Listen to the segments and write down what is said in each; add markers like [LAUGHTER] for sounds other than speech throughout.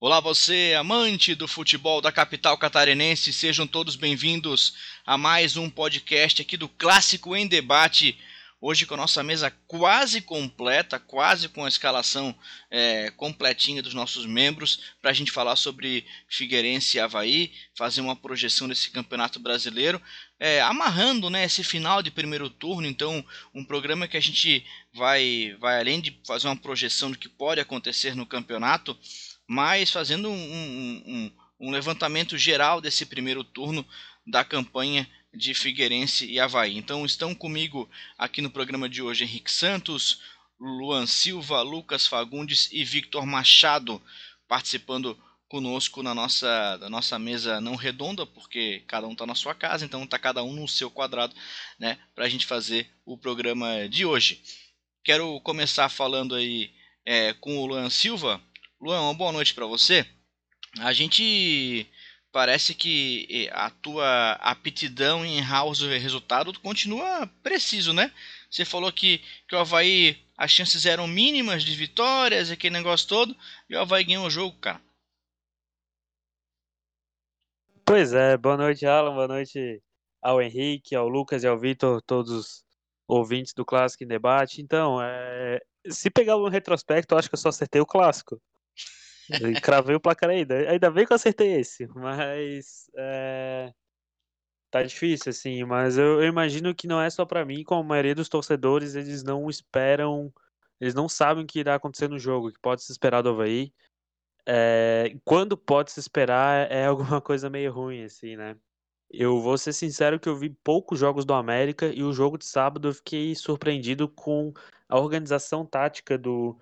Olá, você, amante do futebol da capital catarinense, sejam todos bem-vindos a mais um podcast aqui do Clássico em Debate. Hoje com a nossa mesa quase completa, quase com a escalação é, completinha dos nossos membros, para a gente falar sobre Figueirense e Havaí, fazer uma projeção desse campeonato brasileiro, é, amarrando né, esse final de primeiro turno. Então, um programa que a gente vai, vai além de fazer uma projeção do que pode acontecer no campeonato mas fazendo um, um, um, um levantamento geral desse primeiro turno da campanha de Figueirense e Havaí. Então estão comigo aqui no programa de hoje Henrique Santos, Luan Silva, Lucas Fagundes e Victor Machado participando conosco na nossa, da nossa mesa não redonda, porque cada um está na sua casa, então está cada um no seu quadrado, né, para a gente fazer o programa de hoje. Quero começar falando aí é, com o Luan Silva. Luan, uma boa noite para você. A gente parece que a tua aptidão em house resultado continua preciso, né? Você falou que, que o Havaí as chances eram mínimas de vitórias, aquele negócio todo, e o Havaí ganhou o jogo, cara. Pois é, boa noite, Alan, boa noite ao Henrique, ao Lucas e ao Vitor, todos os ouvintes do Clássico em Debate. Então, é... se pegar um retrospecto, eu acho que eu só acertei o clássico. Cravei o placar ainda. Ainda bem que eu acertei esse, mas. É... Tá difícil, assim, mas eu, eu, imagino que não é só para mim, como a maioria dos torcedores, eles não esperam, eles não sabem o que irá acontecer no jogo, que pode se esperar do Havaí. É, quando pode se esperar é alguma coisa meio ruim, assim, né? Eu vou ser sincero que eu vi poucos jogos do América e o jogo de sábado eu fiquei surpreendido com a organização tática do,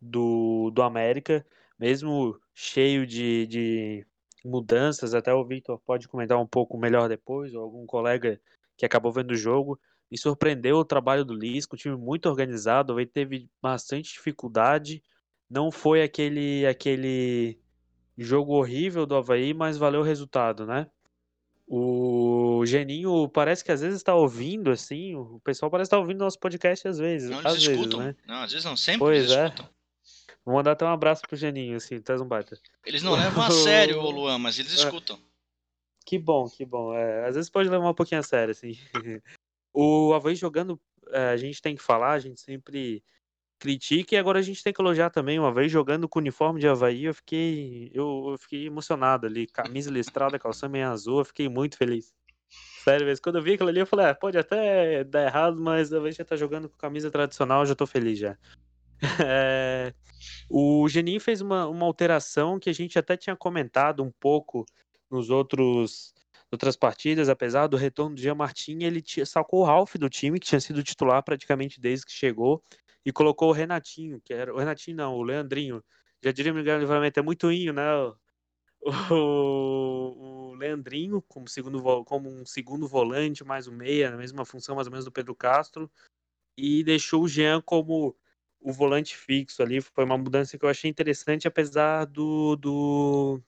do, do América mesmo cheio de, de mudanças, até o Victor pode comentar um pouco melhor depois, ou algum colega que acabou vendo o jogo, me surpreendeu o trabalho do Lisco, um time muito organizado, ele teve bastante dificuldade, não foi aquele aquele jogo horrível do Havaí, mas valeu o resultado, né? O Geninho parece que às vezes está ouvindo, assim, o pessoal parece estar tá ouvindo nosso podcast às vezes. Não, às eles vezes, escutam. Né? Não, às vezes não, sempre pois é. escutam. Vou mandar até um abraço pro Geninho, assim, traz um baita. Eles não levam a sério o Luan, mas eles [LAUGHS] escutam. Que bom, que bom. É, às vezes pode levar um pouquinho a sério, assim. [LAUGHS] o Havaí jogando, é, a gente tem que falar, a gente sempre critica e agora a gente tem que elogiar também. O Havaí jogando com o uniforme de Havaí, eu fiquei, eu, eu fiquei emocionado ali. Camisa listrada, calção meio azul, eu fiquei muito feliz. Sério mesmo, quando eu vi aquilo ali, eu falei, ah, pode até dar errado, mas a Havaí já tá jogando com camisa tradicional, eu já tô feliz já. É, o Geninho fez uma, uma alteração que a gente até tinha comentado um pouco nos outros outras partidas, apesar do retorno do Jean Martin, ele sacou o Ralph do time, que tinha sido titular praticamente desde que chegou, e colocou o Renatinho, que era o Renatinho não, o Leandrinho. Já diria me livramento, é muito inho, né? O, o, Leandrinho como, segundo, como um segundo volante, mais um meia, na mesma função mais ou menos do Pedro Castro, e deixou o Jean como o volante fixo ali. Foi uma mudança que eu achei interessante, apesar do, do,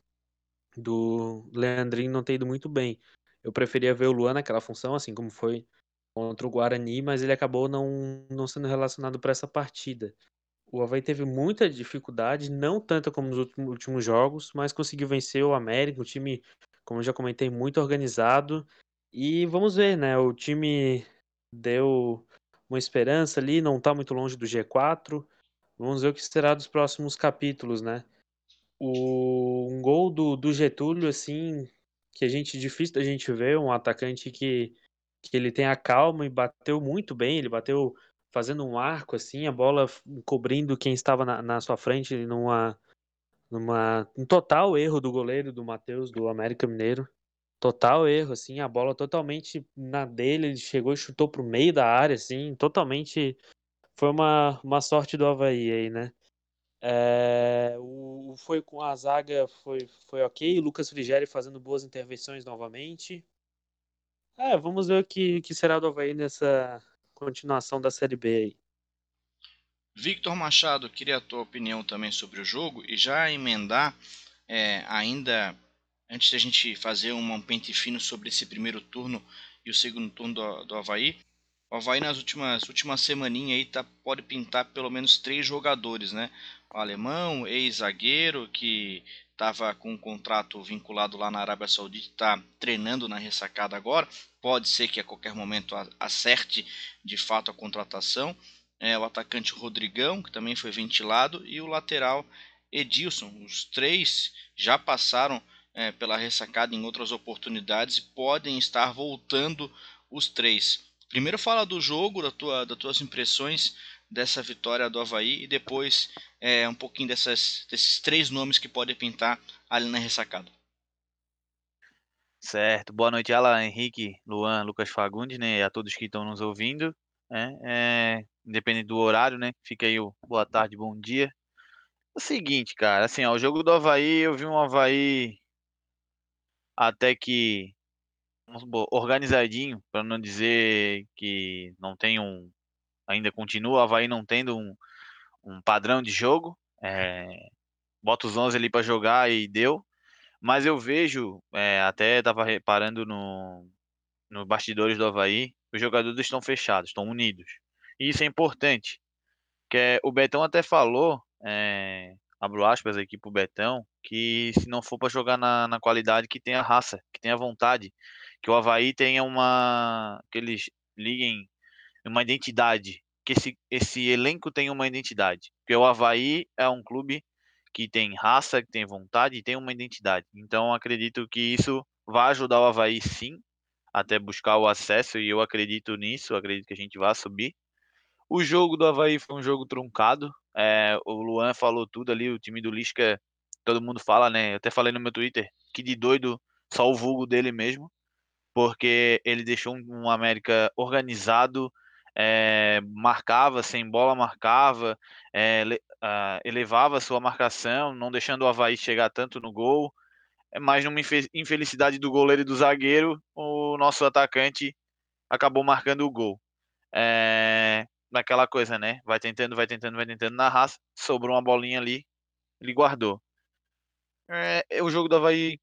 do Leandrinho não ter ido muito bem. Eu preferia ver o Luan naquela função, assim como foi contra o Guarani, mas ele acabou não, não sendo relacionado para essa partida. O Havaí teve muita dificuldade, não tanto como nos últimos jogos, mas conseguiu vencer o América, um time, como eu já comentei, muito organizado. E vamos ver, né? O time deu uma esperança ali, não está muito longe do G4. Vamos ver o que será dos próximos capítulos, né? O, um gol do, do Getúlio, assim, que a gente difícil da gente ver, um atacante que, que ele tem a calma e bateu muito bem, ele bateu fazendo um arco, assim, a bola cobrindo quem estava na, na sua frente numa, numa um total erro do goleiro do Matheus, do América Mineiro. Total erro, assim, a bola totalmente na dele, ele chegou e chutou pro meio da área, assim, totalmente. Foi uma, uma sorte do Havaí aí, né? É, o, foi com a zaga, foi, foi ok. Lucas Frigeri fazendo boas intervenções novamente. É, vamos ver o que, que será do Havaí nessa continuação da Série B aí. Victor Machado, queria a tua opinião também sobre o jogo e já emendar é, ainda antes da gente fazer um pente fino sobre esse primeiro turno e o segundo turno do, do Havaí, o Havaí nas últimas, últimas semaninhas aí tá, pode pintar pelo menos três jogadores, né? alemão, ex-zagueiro, que estava com um contrato vinculado lá na Arábia Saudita, está treinando na ressacada agora. Pode ser que a qualquer momento acerte de fato a contratação. É, o atacante Rodrigão, que também foi ventilado, e o lateral Edilson. Os três já passaram é, pela ressacada em outras oportunidades e podem estar voltando os três. Primeiro fala do jogo, da tua, das tuas impressões dessa vitória do Havaí e depois é, um pouquinho dessas, desses três nomes que podem pintar ali na ressacada. Certo. Boa noite, Alan, Henrique, Luan, Lucas Fagundes, né? E a todos que estão nos ouvindo. Né? É, independente do horário, né? Fica aí o boa tarde, bom dia. É o seguinte, cara, assim, ó, o jogo do Havaí, eu vi um Havaí até que organizadinho, para não dizer que não tem um. Ainda continua o Havaí não tendo um, um padrão de jogo. É, bota os 11 ali para jogar e deu. Mas eu vejo, é, até estava reparando no, no bastidores do Havaí, os jogadores estão fechados, estão unidos. E isso é importante. Que é, o Betão até falou, é, abro aspas aqui pro Betão, que se não for para jogar na, na qualidade, que tenha raça, que tenha vontade, que o Havaí tenha uma. que eles liguem uma identidade, que esse, esse elenco tenha uma identidade. Porque o Havaí é um clube que tem raça, que tem vontade e tem uma identidade. Então acredito que isso vai ajudar o Havaí sim, até buscar o acesso, e eu acredito nisso, acredito que a gente vai subir. O jogo do Havaí foi um jogo truncado. É, o Luan falou tudo ali, o time do Lisca, todo mundo fala, né? Eu até falei no meu Twitter que de doido só o vulgo dele mesmo porque ele deixou um, América organizado, é, marcava, sem bola marcava, é, elevava sua marcação, não deixando o Havaí chegar tanto no gol. Eh, mas numa infelicidade do goleiro e do zagueiro, o nosso atacante acabou marcando o gol. É, naquela coisa, né? Vai tentando, vai tentando, vai tentando na raça, sobrou uma bolinha ali, ele guardou. É, o jogo do Havaí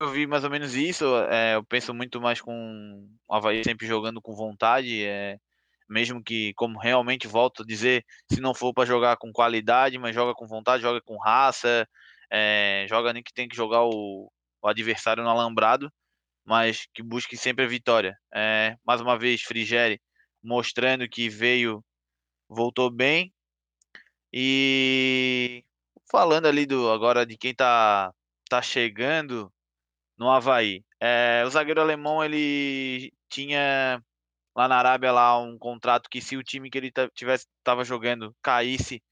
eu vi mais ou menos isso. É, eu penso muito mais com o Havaí sempre jogando com vontade. É, mesmo que, como realmente volto a dizer, se não for para jogar com qualidade, mas joga com vontade, joga com raça, é, joga nem que tem que jogar o, o, adversário no alambrado, mas que busque sempre a vitória. É, mais uma vez, Frigeri mostrando que veio, voltou bem. E falando ali do agora de quem tá, tá chegando, no Havaí. É, o zagueiro alemão ele tinha lá na Arábia lá um contrato que se o time que ele tivesse estava jogando caísse,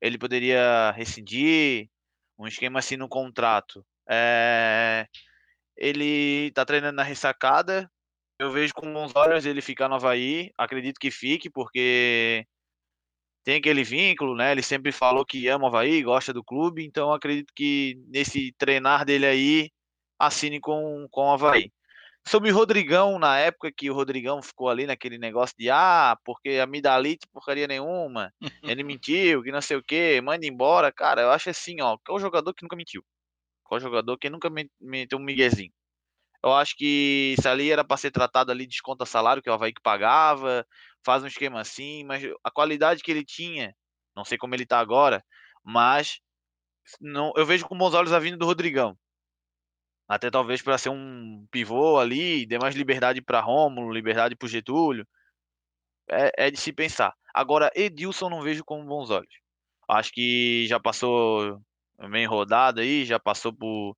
ele poderia rescindir, um esquema assim no contrato. É, ele está treinando na ressacada. Eu vejo com bons olhos ele ficar no Havaí. Acredito que fique, porque tem aquele vínculo, né? Ele sempre falou que ama o Havaí, gosta do clube, então acredito que nesse treinar dele aí assine com, com o Havaí. Sobre o Rodrigão, na época que o Rodrigão ficou ali naquele negócio de ah, porque a Midalite porcaria nenhuma, [LAUGHS] ele mentiu, que não sei o que, manda embora, cara, eu acho assim, ó, qual jogador que nunca mentiu? Qual jogador que nunca meteu um miguezinho? Eu acho que isso ali era para ser tratado ali, desconta salário que o Havaí que pagava, faz um esquema assim, mas a qualidade que ele tinha, não sei como ele tá agora, mas não, eu vejo com bons olhos a vinda do Rodrigão. Até talvez para ser um pivô ali, dê mais liberdade para Rômulo, liberdade para Getúlio. É, é, de se pensar. Agora, Edilson não vejo com bons olhos. Acho que já passou bem rodado aí, já passou por. por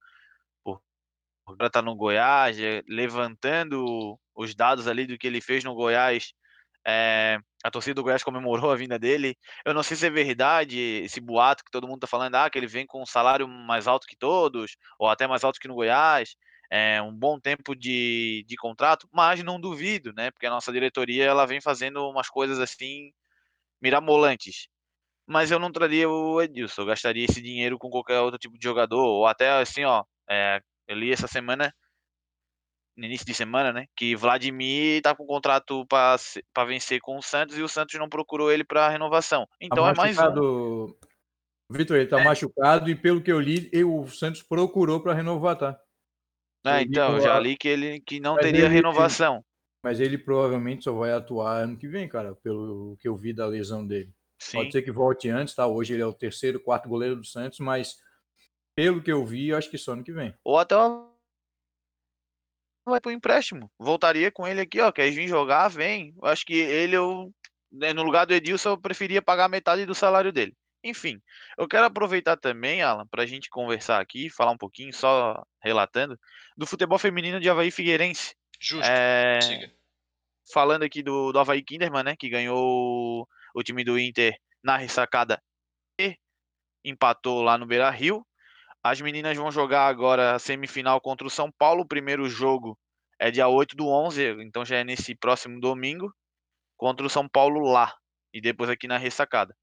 agora tá no Goiás, levantando os dados ali do que ele fez no Goiás é, a torcida do Goiás comemorou a vinda dele. Eu não sei se é verdade esse boato que todo mundo tá falando, ah, que ele vem com um salário mais alto que todos, ou até mais alto que no Goiás, é, um bom tempo de, de contrato, mas não duvido, né? Porque a nossa diretoria ela vem fazendo umas coisas assim mirabolantes. Mas eu não traria o Edilson, eu gastaria esse dinheiro com qualquer outro tipo de jogador, ou até assim, ó, é, eu li essa semana no início de semana, né? Que Vladimir tá com contrato para vencer com o Santos e o Santos não procurou ele para renovação. Tá então tá é mais um. Vitor, ele tá é. machucado e pelo que eu li, o Santos procurou para renovar, tá? Ah, então, já li que ele que não mas teria ele, renovação. Mas ele provavelmente só vai atuar ano que vem, cara, pelo que eu vi da lesão dele. Sim. Pode ser que volte antes, tá? Hoje ele é o terceiro, quarto goleiro do Santos, mas pelo que eu vi, eu acho que só ano que vem. Ou até o vai pro empréstimo. Voltaria com ele aqui, ó. Quer vir jogar? Vem. Eu acho que ele, eu, né, no lugar do Edilson, eu preferia pagar metade do salário dele. Enfim, eu quero aproveitar também, Alan, para a gente conversar aqui, falar um pouquinho, só relatando, do futebol feminino de Havaí Figueirense. Justo. É, falando aqui do, do Havaí Kinderman, né? Que ganhou o time do Inter na ressacada e empatou lá no Beira Rio. As meninas vão jogar agora a semifinal contra o São Paulo. O primeiro jogo é dia 8 do 11, então já é nesse próximo domingo, contra o São Paulo lá. E depois aqui na ressacada.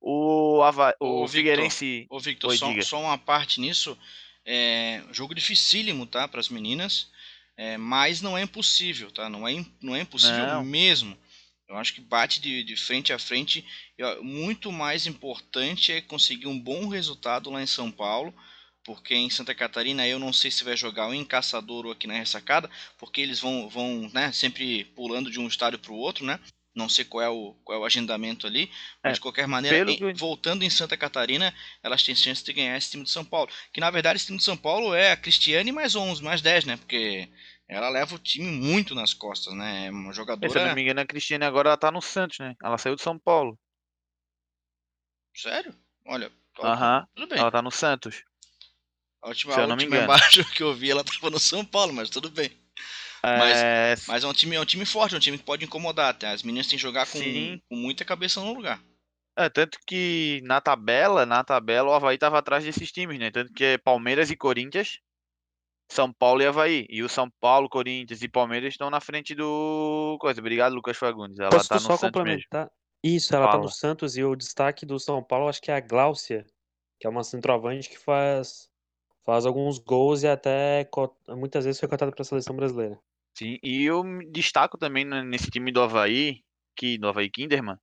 O, Hava... o Victor, Figueirense. Ô, Victor, Oi, só, só uma parte nisso. É, jogo dificílimo, tá? Para as meninas. É, mas não é impossível, tá? Não é, não é impossível Não. mesmo. Eu acho que bate de, de frente a frente. E, ó, muito mais importante é conseguir um bom resultado lá em São Paulo. Porque em Santa Catarina eu não sei se vai jogar ou em Caçador ou aqui na Ressacada. Porque eles vão, vão né, sempre pulando de um estádio para o outro, né? Não sei qual é o, qual é o agendamento ali. Mas É, de qualquer maneira, em- que voltando em Santa Catarina, elas têm chance de ganhar esse time de São Paulo. Que na verdade esse time de São Paulo é a Cristiane mais 11, mais 10, né? Porque ela leva o time muito nas costas, né? É uma Se eu não jogadora. me engano, a Cristiane agora ela tá no Santos, né? Ela saiu de São Paulo. Sério? Olha, Aham. tudo bem. Ela tá no Santos. A última, se eu a não me última engano. embaixo [LAUGHS] que eu vi, ela tava no São Paulo, mas tudo bem. Mas- É, Mas é um time, é um time forte, é um time que pode incomodar. Tá? As meninas têm que jogar com, com muita cabeça no lugar. É, tanto que na tabela, na tabela, o Havaí tava atrás desses times, né? Tanto que é Palmeiras e Corinthians, São Paulo e Havaí. E o São Paulo, Corinthians e Palmeiras estão na frente do. Coisa. Obrigado, Lucas Fagundes. Ela Posso tá no só Santos mesmo. complementar? Isso, ela tá Fala. no Santos e o destaque do São Paulo acho que é a Gláucia, que é uma centroavante que faz, faz alguns gols e até muitas vezes foi cotada para a seleção brasileira. Sim, e eu destaco também nesse time do Havaí, que, do Havaí Kinderman,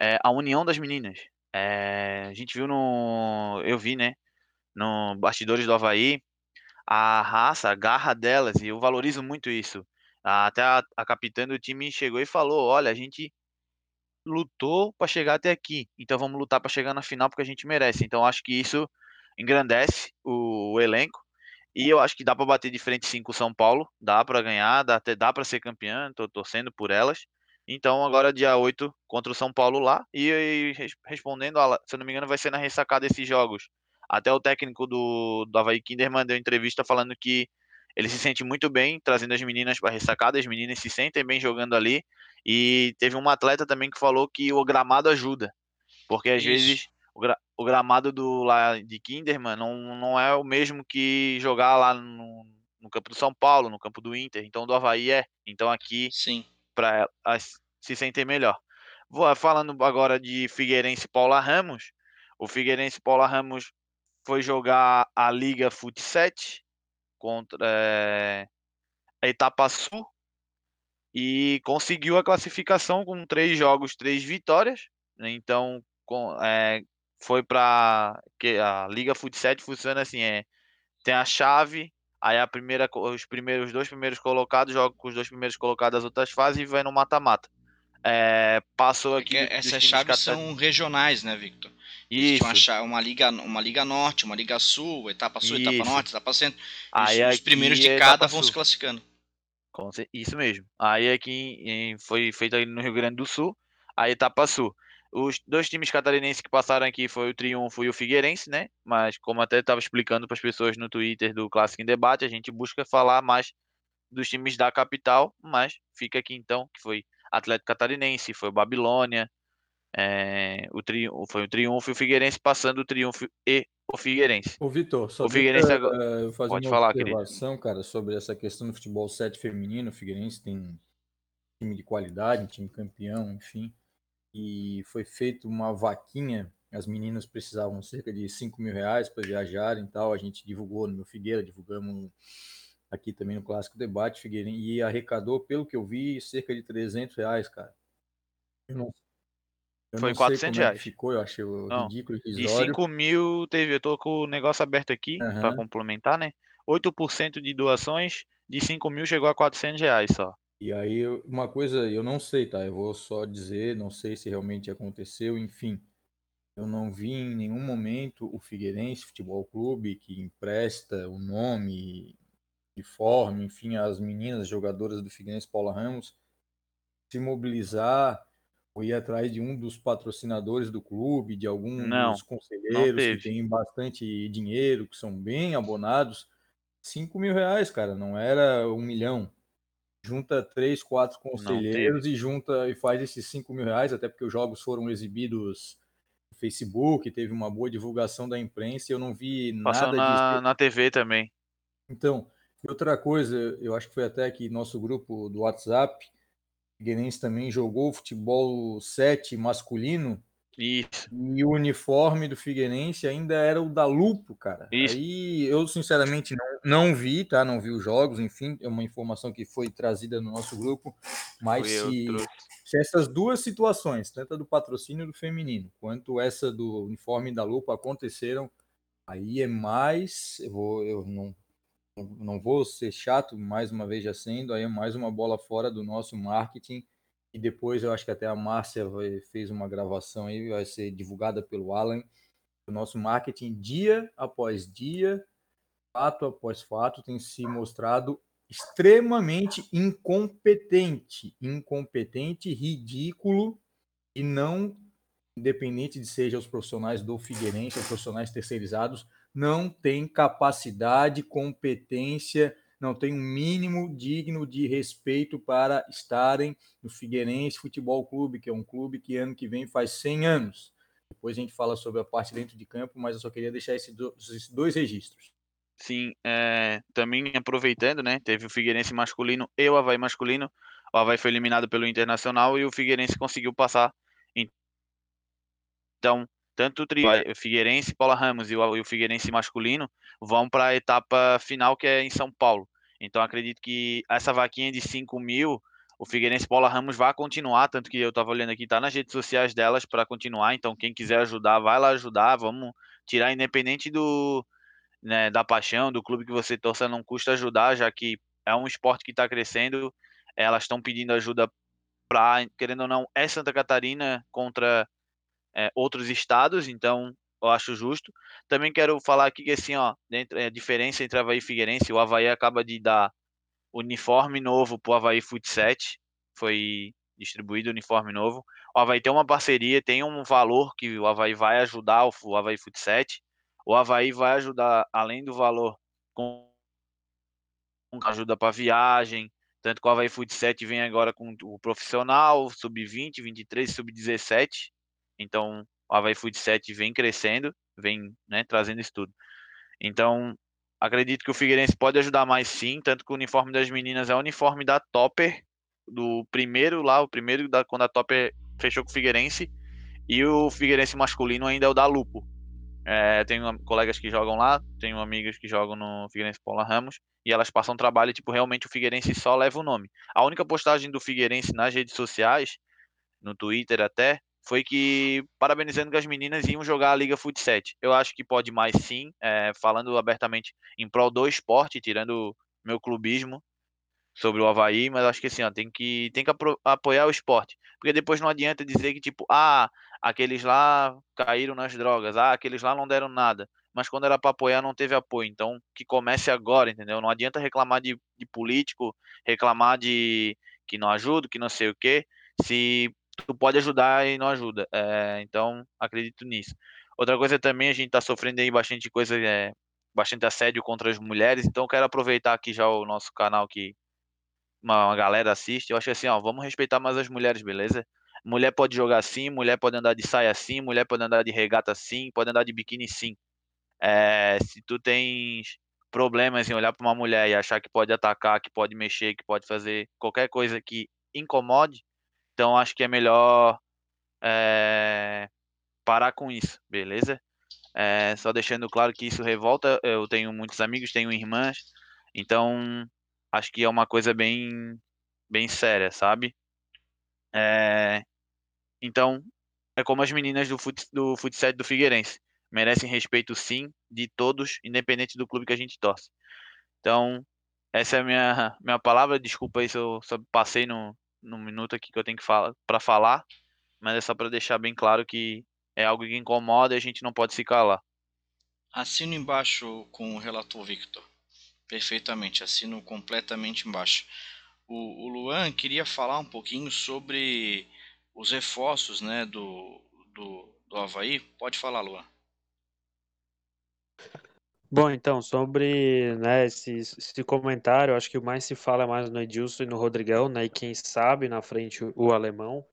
é, a união das meninas. É, a gente viu no. Eu vi, né? No bastidores do Havaí, a raça, a garra delas, e eu valorizo muito isso. Até a, a capitã do time chegou e falou: olha, a gente lutou para chegar até aqui, então vamos lutar para chegar na final porque a gente merece. Então acho que isso engrandece o, o elenco. E eu acho que dá para bater de frente sim com o São Paulo, dá para ganhar, dá até dá para ser campeão, tô torcendo por elas. Então agora dia 8 contra o São Paulo lá e, e res- respondendo, a, se eu não me engano, vai ser na ressacada esses jogos. Até o técnico do, do Havaí Kinderman deu entrevista falando que ele se sente muito bem trazendo as meninas para ressacada, as meninas se sentem bem jogando ali. E teve uma atleta também que falou que o gramado ajuda, porque às Isso. vezes o, gra- o gramado do lá de Kinderman não, não é o mesmo que jogar lá no, no campo do São Paulo, no campo do Inter. Então do Havaí é. Então aqui Sim. para se sentem melhor. Vou falando agora de Figueirense e Paula Ramos. O Figueirense e Paula Ramos foi jogar a Liga Fut 7 contra eh, a Etapa Sul e conseguiu a classificação com três jogos, três vitórias. né? Então com, eh, foi para que a Liga Fut 7 funciona assim, é tem a chave, aí a primeira os primeiros os dois primeiros colocados jogam com os dois primeiros colocados das outras fases e vai no mata-mata. É, passou É aqui dos essas chaves são regionais, né, Victor? Uma, isso. cha- uma, liga, uma liga norte, uma liga sul, etapa sul, etapa Isso. norte, etapa centro. Aí os, os primeiros é de etapa cada vão sul. se classificando. Isso mesmo. Aí aqui foi feito aí no Rio Grande do Sul, a etapa sul. Os dois times catarinenses que passaram aqui foi o Triunfo e o Figueirense, né? Mas como até estava explicando para as pessoas no Twitter do Clássico em Debate, a gente busca falar mais dos times da capital, mas fica aqui então que foi Atlético Catarinense, foi o Babilônia, é, o triunfo, foi o Triunfo e o Figueirense passando o Triunfo e o Figueirense. Ô, Vitor, só O Figueirense agora- eu fazer Pode uma falar, querido. observação, cara, sobre essa questão do futebol 7 feminino. O Figueirense tem um time de qualidade, um time campeão, enfim. E foi feita uma vaquinha. As meninas precisavam cerca de 5 mil reais para viajarem e tal. A gente divulgou no meu Figueira, divulgamos aqui também no Clássico Debate, Figueirense, e arrecadou, pelo que eu vi, cerca de 300 reais, cara. Eu não, eu Foi não sei 400 como é reais. ficou, eu achei Não, ridículo, De irrisório. 5 mil teve, eu tô com o negócio aberto aqui para Aham. complementar, né? 8% de doações, de 5 mil chegou a 400 reais só. E aí, uma coisa, eu não sei, tá? Eu vou só dizer, não sei se realmente aconteceu, enfim. Eu não vi em nenhum momento o Figueirense Futebol Clube, que empresta o nome, uniforme, enfim, as meninas jogadoras do Figueirense Paula Ramos, se mobilizar ou ir atrás de um dos patrocinadores do clube, de algum Não, dos conselheiros que tem bastante dinheiro, que são bem abonados. 5 mil reais, cara, não era um milhão. Junta três, quatro conselheiros e junta e faz esses 5 mil reais, até porque os jogos foram exibidos no Facebook, teve uma boa divulgação da imprensa e eu não vi Passou nada na, na TV também. Então, e outra coisa, eu acho que foi até que nosso grupo do WhatsApp, Figueirense também jogou futebol 7 masculino. Isso. E o uniforme do Figueirense ainda era o da Lupo, cara. Isso. Aí eu, sinceramente, não, não vi, tá? Não vi os jogos, enfim, é uma informação que foi trazida no nosso grupo. Mas se, se, essas duas situações, tanto a do patrocínio do feminino, quanto essa do uniforme da Lupo aconteceram, aí é mais. Eu, vou, eu não, não vou ser chato, mais uma vez já sendo, aí é mais uma bola fora do nosso marketing. E depois eu acho que até a Márcia fez uma gravação aí, vai ser divulgada pelo Alan. O nosso marketing, dia após dia, fato após fato, tem se mostrado extremamente incompetente. Incompetente, ridículo e não, independente de seja os profissionais do Figueirense, os profissionais terceirizados, não tem capacidade, competência, não tem um mínimo digno de respeito para estarem no Figueirense Futebol Clube, que é um clube que ano que vem faz 100 anos. Depois a gente fala sobre a parte dentro de campo, mas eu só queria deixar esses dois registros. Sim, é, também aproveitando, né? Teve o Figueirense masculino e o Havaí masculino. O Havaí foi eliminado pelo Internacional e o Figueirense conseguiu passar. Então, tanto o trio, o Figueirense, Paula Ramos e o Figueirense masculino vão para a etapa final, que é em São Paulo. Então, acredito que essa vaquinha de 5 mil, o Figueirense Paula Ramos vai continuar, tanto que eu estava olhando aqui, tá nas redes sociais delas para continuar. Então, quem quiser ajudar, vai lá ajudar. Vamos tirar, independente do né, da paixão, do clube que você torça, não custa ajudar, já que é um esporte que está crescendo. Elas estão pedindo ajuda para, querendo ou não, é Santa Catarina contra é, outros estados, então eu acho justo. Também quero falar aqui que assim, ó, dentro, é, a diferença entre Havaí e Figueirense, o Havaí acaba de dar uniforme novo para o Havaí 7, foi distribuído uniforme novo. O Havaí tem uma parceria, tem um valor que o Havaí vai ajudar o Havaí 7. O Havaí vai ajudar, além do valor, com ajuda para viagem, tanto que o Havaí 7 vem agora com o profissional, sub-20, 23, sub-17, então, o Havaí Food 7 vem crescendo, vem né, trazendo isso tudo. Então, acredito que o Figueirense pode ajudar mais sim, tanto que o uniforme das meninas é o uniforme da Topper, do primeiro lá, o primeiro da, quando a Topper fechou com o Figueirense, e o Figueirense masculino ainda é o da Lupo. É, tenho colegas que jogam lá, tenho amigas que jogam no Figueirense Paula Ramos, e elas passam trabalho, tipo, realmente o Figueirense só leva o nome. A única postagem do Figueirense nas redes sociais, no Twitter até, foi que parabenizando que as meninas iam jogar a Liga 7. Eu acho que pode mais sim, é, falando abertamente em prol do esporte, tirando meu clubismo sobre o Havaí, mas acho que assim, ó, tem que, tem que apoiar o esporte. Porque depois não adianta dizer que, tipo, ah, aqueles lá caíram nas drogas, ah, aqueles lá não deram nada. Mas quando era para apoiar, não teve apoio. Então, que comece agora, entendeu? Não adianta reclamar de, de político, reclamar de que não ajuda, que não sei o quê. Se tu pode ajudar e não ajuda. É, então, acredito nisso. Outra coisa também, a gente está sofrendo aí bastante coisa, é, bastante assédio contra as mulheres, então quero aproveitar aqui já o nosso canal que uma, uma galera assiste. Eu acho assim, ó, vamos respeitar mais as mulheres, beleza? Mulher pode jogar assim, mulher pode andar de saia assim, mulher pode andar de regata assim, pode andar de biquíni sim. É, se tu tens problemas em olhar para uma mulher e achar que pode atacar, que pode mexer, que pode fazer qualquer coisa que incomode, então acho que é melhor é, parar com isso, beleza? É, só deixando claro que isso revolta. Eu tenho muitos amigos, tenho irmãs, então acho que é uma coisa bem, bem séria, sabe? É, então é como as meninas do, fut, do futsal do Figueirense. Merecem respeito sim de todos, independente do clube que a gente torce. Então, essa é a minha, minha palavra. Desculpa aí se eu só passei no, no minuto aqui que eu tenho que falar para falar, mas é só para deixar bem claro que é algo que incomoda e a gente não pode se calar. Assino embaixo com o relator Victor. Perfeitamente, assino completamente embaixo. O, o Luan queria falar um pouquinho sobre os reforços né, do, do, do Havaí. Pode falar, Luan. Bom, então, sobre né, esse, esse comentário, acho que o mais se fala mais no Edilson e no Rodrigão, né? E quem sabe na frente o, o alemão.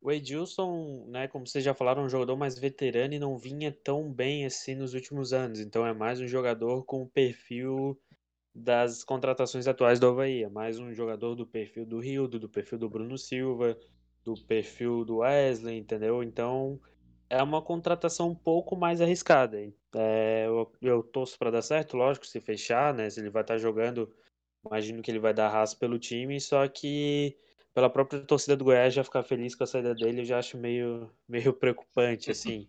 O Edilson, né, como vocês já falaram, é um jogador mais veterano e não vinha tão bem assim nos últimos anos. Então é mais um jogador com o perfil das contratações atuais do Havaí. É mais um jogador do perfil do Rildo, do perfil do Bruno Silva, do perfil do Wesley, entendeu? Então é uma contratação um pouco mais arriscada. É, eu, eu torço para dar certo, lógico, se fechar, né? Se ele vai estar tá jogando, imagino que ele vai dar raça pelo time, só que pela própria torcida do Goiás já ficar feliz com a saída dele, eu já acho meio, [LAUGHS] meio preocupante, assim.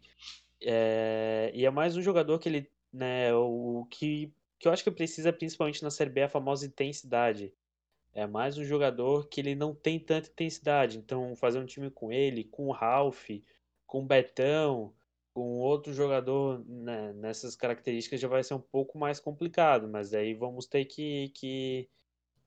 É, e é mais um jogador que ele, né, o que, que eu acho que precisa principalmente na Série B é a famosa intensidade. É mais um jogador que ele não tem tanta intensidade, então fazer um time com ele, com o Ralph, com Betão, com outro jogador né, nessas características já vai ser um pouco mais complicado, mas aí vamos ter que, que,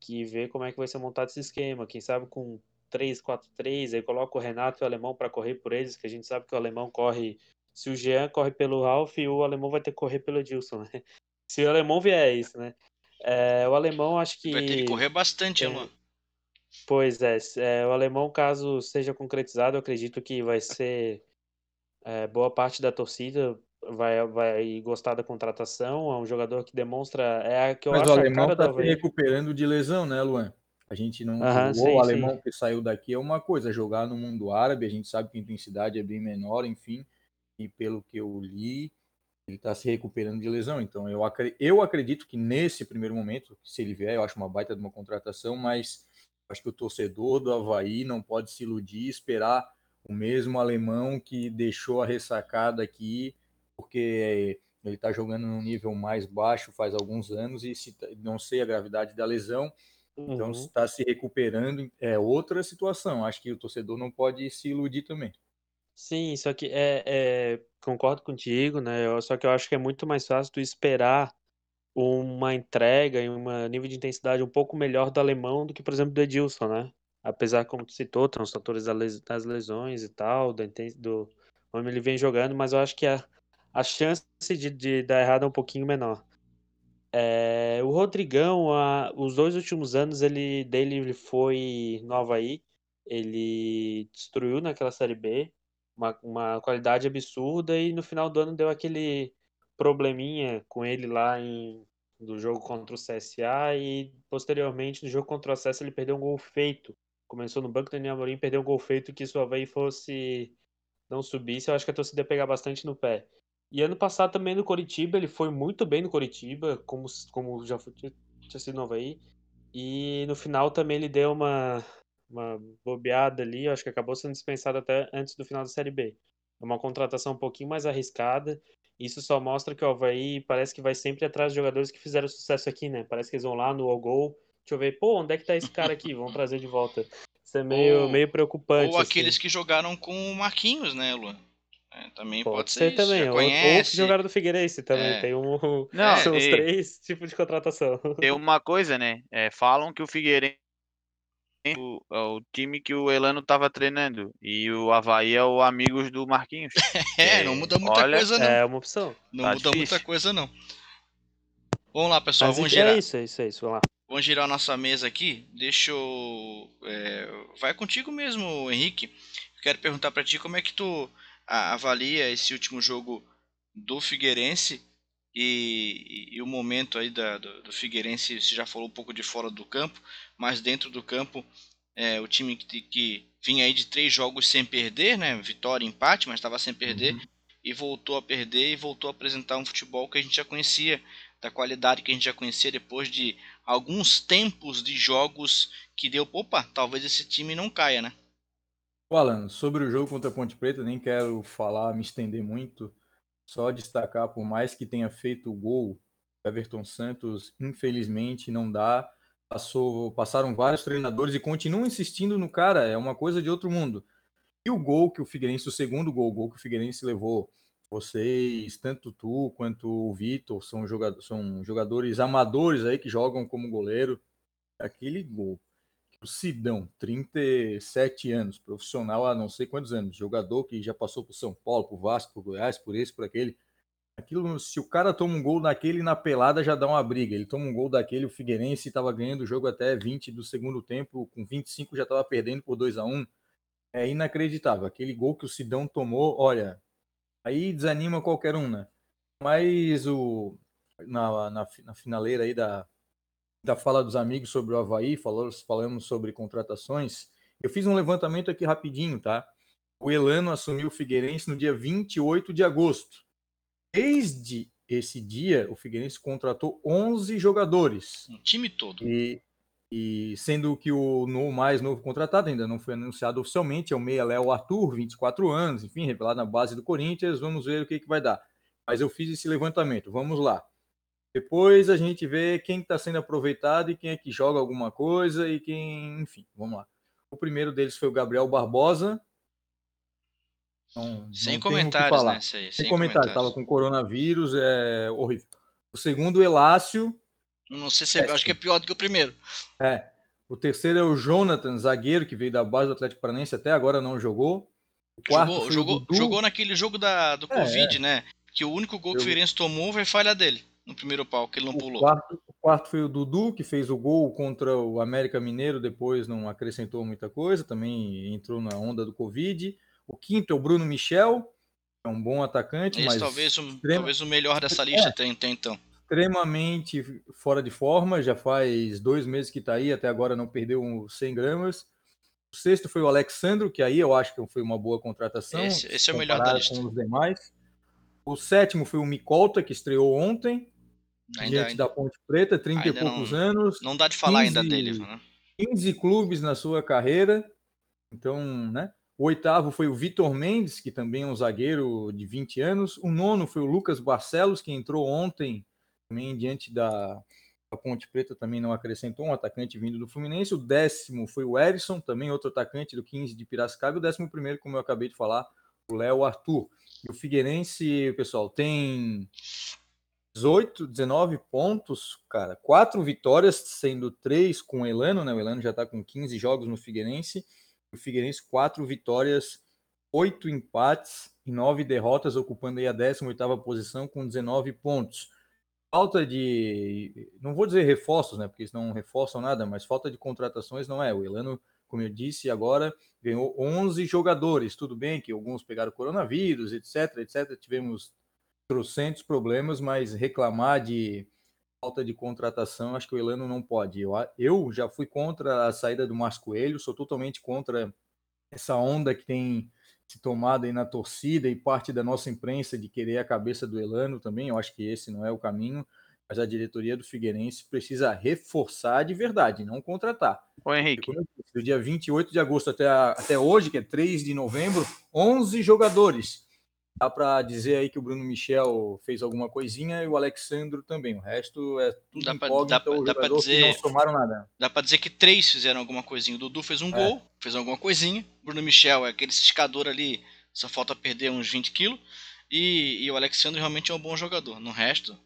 que ver como é que vai ser montado esse esquema. Quem sabe com 3-4-3, aí coloca o Renato e o Alemão para correr por eles, que a gente sabe que o Alemão corre. Se o Jean corre pelo Ralf, o Alemão vai ter que correr pelo Edilson, né? [LAUGHS] Se o Alemão vier, é isso, né? É, o Alemão acho que. Vai ter que correr bastante, é, mano. Pois é, é, o Alemão, caso seja concretizado, eu acredito que vai ser é, boa parte da torcida vai, vai gostar da contratação. É um jogador que demonstra. É a que eu Mas acho o alemão está se recuperando de lesão, né, Luan? A gente não jogou, sim, o alemão sim. que saiu daqui é uma coisa, jogar no mundo árabe, a gente sabe que a intensidade é bem menor, enfim, e pelo que eu li, ele está se recuperando de lesão. Então, eu, acre- eu acredito que nesse primeiro momento, se ele vier, eu acho uma baita de uma contratação, mas acho que o torcedor do Havaí não pode se iludir e esperar o mesmo alemão que deixou a ressacada aqui, porque ele está jogando num nível mais baixo faz alguns anos e se, não sei a gravidade da lesão, então Uhum. está se recuperando, é outra situação. Acho que o torcedor não pode se iludir também. Sim, só que é, é, concordo contigo, né? Só que eu acho que é muito mais fácil tu esperar uma entrega e um nível de intensidade um pouco melhor do alemão do que, por exemplo, do Edilson, né? Apesar, como tu citou, tem os fatores das lesões e tal, inten- do como ele vem jogando, mas eu acho que a, a chance de, de dar errado é um pouquinho menor. É, o Rodrigão, a- os dois últimos anos ele, dele ele foi no Havaí, ele destruiu naquela Série B, uma, uma qualidade absurda, e no final do ano deu aquele probleminha com ele lá em, do jogo contra o CSA, e posteriormente no jogo contra o acesso ele perdeu um gol feito. Começou no banco Daniel Amorim, perdeu um gol feito que se o Havaí fosse não subisse, eu acho que a torcida ia pegar bastante no pé. E ano passado também no Coritiba, ele foi muito bem no Coritiba, como, como já foi, tinha tinha sido no Havaí. E no final também ele deu uma, uma bobeada ali, eu acho que acabou sendo dispensado até antes do final da Série B. É uma contratação um pouquinho mais arriscada. Isso só mostra que o Havaí parece que vai sempre atrás de jogadores que fizeram sucesso aqui, né? Parece que eles vão lá no All Goal. Deixa eu ver, pô, onde é que tá esse cara aqui? Vamos trazer de volta. Isso é meio, Ou- meio preocupante. Ou aqueles assim. que jogaram com o Marquinhos, né, Luan? É, também pode, Pode ser, ser isso. também. Já Ou, ou que jogaram do Figueirense também. É. Tem um. Não, [LAUGHS] são os e- três tipos de contratação. Tem uma coisa, né? É, falam que o Figueirense é o, o time que o Elano tava treinando. E o Havaí é o amigos do Marquinhos. [LAUGHS] É, não muda muita Olha, coisa, não. É uma opção. não tá muda difícil. muita coisa, não. Vamos lá, pessoal. Mas vamos é girar. isso, é isso, é isso. Vamos lá. Vamos girar a nossa mesa aqui. Deixa eu. é, vai contigo mesmo, Henrique. Quero perguntar pra ti como é que tu avalia esse último jogo do Figueirense e, e o momento aí da- do, do Figueirense. Você já falou um pouco de fora do campo, mas dentro do campo, é, o time que, que vinha aí de três jogos sem perder, né? Vitória e empate, mas estava sem perder. E voltou a perder e voltou a apresentar um futebol que a gente já conhecia, da qualidade que a gente já conhecia depois de alguns tempos de jogos que deu, opa, talvez esse time não caia, né? Ô, Alan, sobre o jogo contra a Ponte Preta, nem quero falar, me estender muito, só destacar, por mais que tenha feito o gol, o Everton Santos, infelizmente, não dá Passou, passaram vários treinadores e continuam insistindo no cara, é uma coisa de outro mundo. E o gol que o Figueirense, o segundo gol, o gol que o Figueirense levou, vocês, tanto tu quanto o Vitor, são, jogadores, são jogadores amadores aí que jogam como goleiro. Aquele gol. O Sidão, 37 anos, profissional há não sei quantos anos, jogador que já passou por São Paulo, por Vasco, por Goiás, por esse, por aquele. Aquilo, se o cara toma um gol daquele na pelada, já dá uma briga. Ele toma um gol daquele, o Figueirense estava ganhando o jogo até 20 do segundo tempo, com 25 já estava perdendo por 2 a 1 É inacreditável. Aquele gol que o Sidão tomou, olha, aí desanima qualquer um, né? Mas o, na, na, na finaleira aí da, da fala dos amigos sobre o Havaí, falamos, falamos sobre contratações. Eu fiz um levantamento aqui rapidinho, tá? O Elano assumiu o Figueirense no dia 28 de agosto. Desde esse dia, o Figueirense contratou 11 jogadores. Um time todo. E, e sendo que o no, mais novo contratado ainda não foi anunciado oficialmente, é o meia Léo Arthur, 24 anos, enfim, revelado na base do Corinthians. Vamos ver o que, que vai dar. Mas eu fiz esse levantamento. Vamos lá. Depois a gente vê quem está sendo aproveitado e quem é que joga alguma coisa e quem, enfim, vamos lá. O primeiro deles foi o Gabriel Barbosa, não, sem não comentários, né? Sem, sem, comentários, estava com coronavírus, é horrível. O segundo, Elácio. Não sei se é, acho que é pior do que o primeiro. É. O terceiro é o Jonathan, zagueiro, que veio da base do Atlético Paranaense, até agora não jogou. O quarto jogou, jogou, jogou naquele jogo da, do é, Covid, é. né? Que o único gol que o Feirense tomou foi falha dele no primeiro pau, que ele não o pulou. Quarto, o quarto foi o Dudu, que fez o gol contra o América Mineiro, depois não acrescentou muita coisa, também entrou na onda do Covid. O quinto é o Bruno Michel, é um bom atacante, Esse mas talvez o, extrema... talvez o melhor dessa lista é, tem, tem então. Extremamente fora de forma, já faz dois meses que está aí, até agora não perdeu 100 gramas. O sexto foi o Alexandro, que aí eu acho que foi uma boa contratação. Esse, esse é o melhor da lista. Com os demais. O sétimo foi o Micolta, que estreou ontem, ainda, diante ainda, da Ponte Preta, 30 e poucos não, anos. Não dá de falar 15, ainda dele. Né? 15 clubes na sua carreira. Então, né? O oitavo foi o Vitor Mendes, que também é um zagueiro de 20 anos. O nono foi o Lucas Barcelos, que entrou ontem, também diante da, da Ponte Preta, também não acrescentou, um atacante vindo do Fluminense. O décimo foi o Erisson, também outro atacante do 15 de Piracicaba. E o décimo primeiro, como eu acabei de falar, o Léo Arthur. E o Figueirense, pessoal, tem 18, 19 pontos, cara. Quatro vitórias, sendo três com o Elano, né? O Elano já está com 15 jogos no Figueirense o Figueirense quatro vitórias, oito empates e nove derrotas, ocupando aí a 18ª posição com 19 pontos. Falta de, não vou dizer reforços, né, porque eles não reforçam nada, mas falta de contratações não é. O Elano, como eu disse, agora ganhou 11 jogadores. Tudo bem que alguns pegaram coronavírus, etc, etc. Tivemos trocentos problemas, mas reclamar de falta de contratação, acho que o Elano não pode. Eu, eu já fui contra a saída do Márcio Coelho, sou totalmente contra essa onda que tem se tomado aí na torcida e parte da nossa imprensa de querer a cabeça do Elano também. Eu acho que esse não é o caminho, mas a diretoria do Figueirense precisa reforçar de verdade, não contratar. Ô Henrique. Do dia 28 de agosto até, a, até hoje, que é 3 de novembro, 11 jogadores Dá para dizer aí que o Bruno Michel fez alguma coisinha e o Alexandro também. O resto é tudo dá pra, dá, dá pra dizer, não somaram nada. Dá para dizer que três fizeram alguma coisinha. O Dudu fez um é. gol, fez alguma coisinha. O Bruno Michel é aquele ciscador ali, só falta perder uns 20 quilos. E, e o Alexandre realmente é um bom jogador. No resto,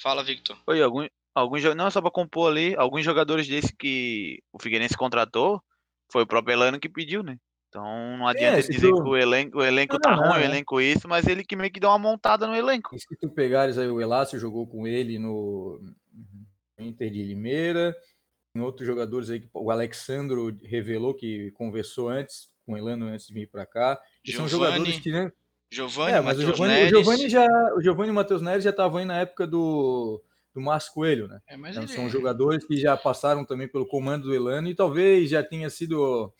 fala, Victor. Oi, algum, alguns não só para compor ali, alguns jogadores desse que o Figueirense contratou, foi o próprio Elano que pediu, né? Então não adianta é, dizer tu... que o elenco, o elenco não, tá não, ruim, o elenco isso, mas ele que meio que deu uma montada no elenco. E se tu pegares aí o Elácio, jogou com ele no Inter de Limeira, em outros jogadores aí, o Alexandro revelou que conversou antes com o Elano antes de vir para cá. E são jogadores que né? Giovanni, é, mas o Giovanni, o Giovanni já, o Giovanni e o Matheus Neres já estavam aí na época do do Márcio Coelho, né? É, então, são é... jogadores que já passaram também pelo comando do Elano e talvez já tenha sido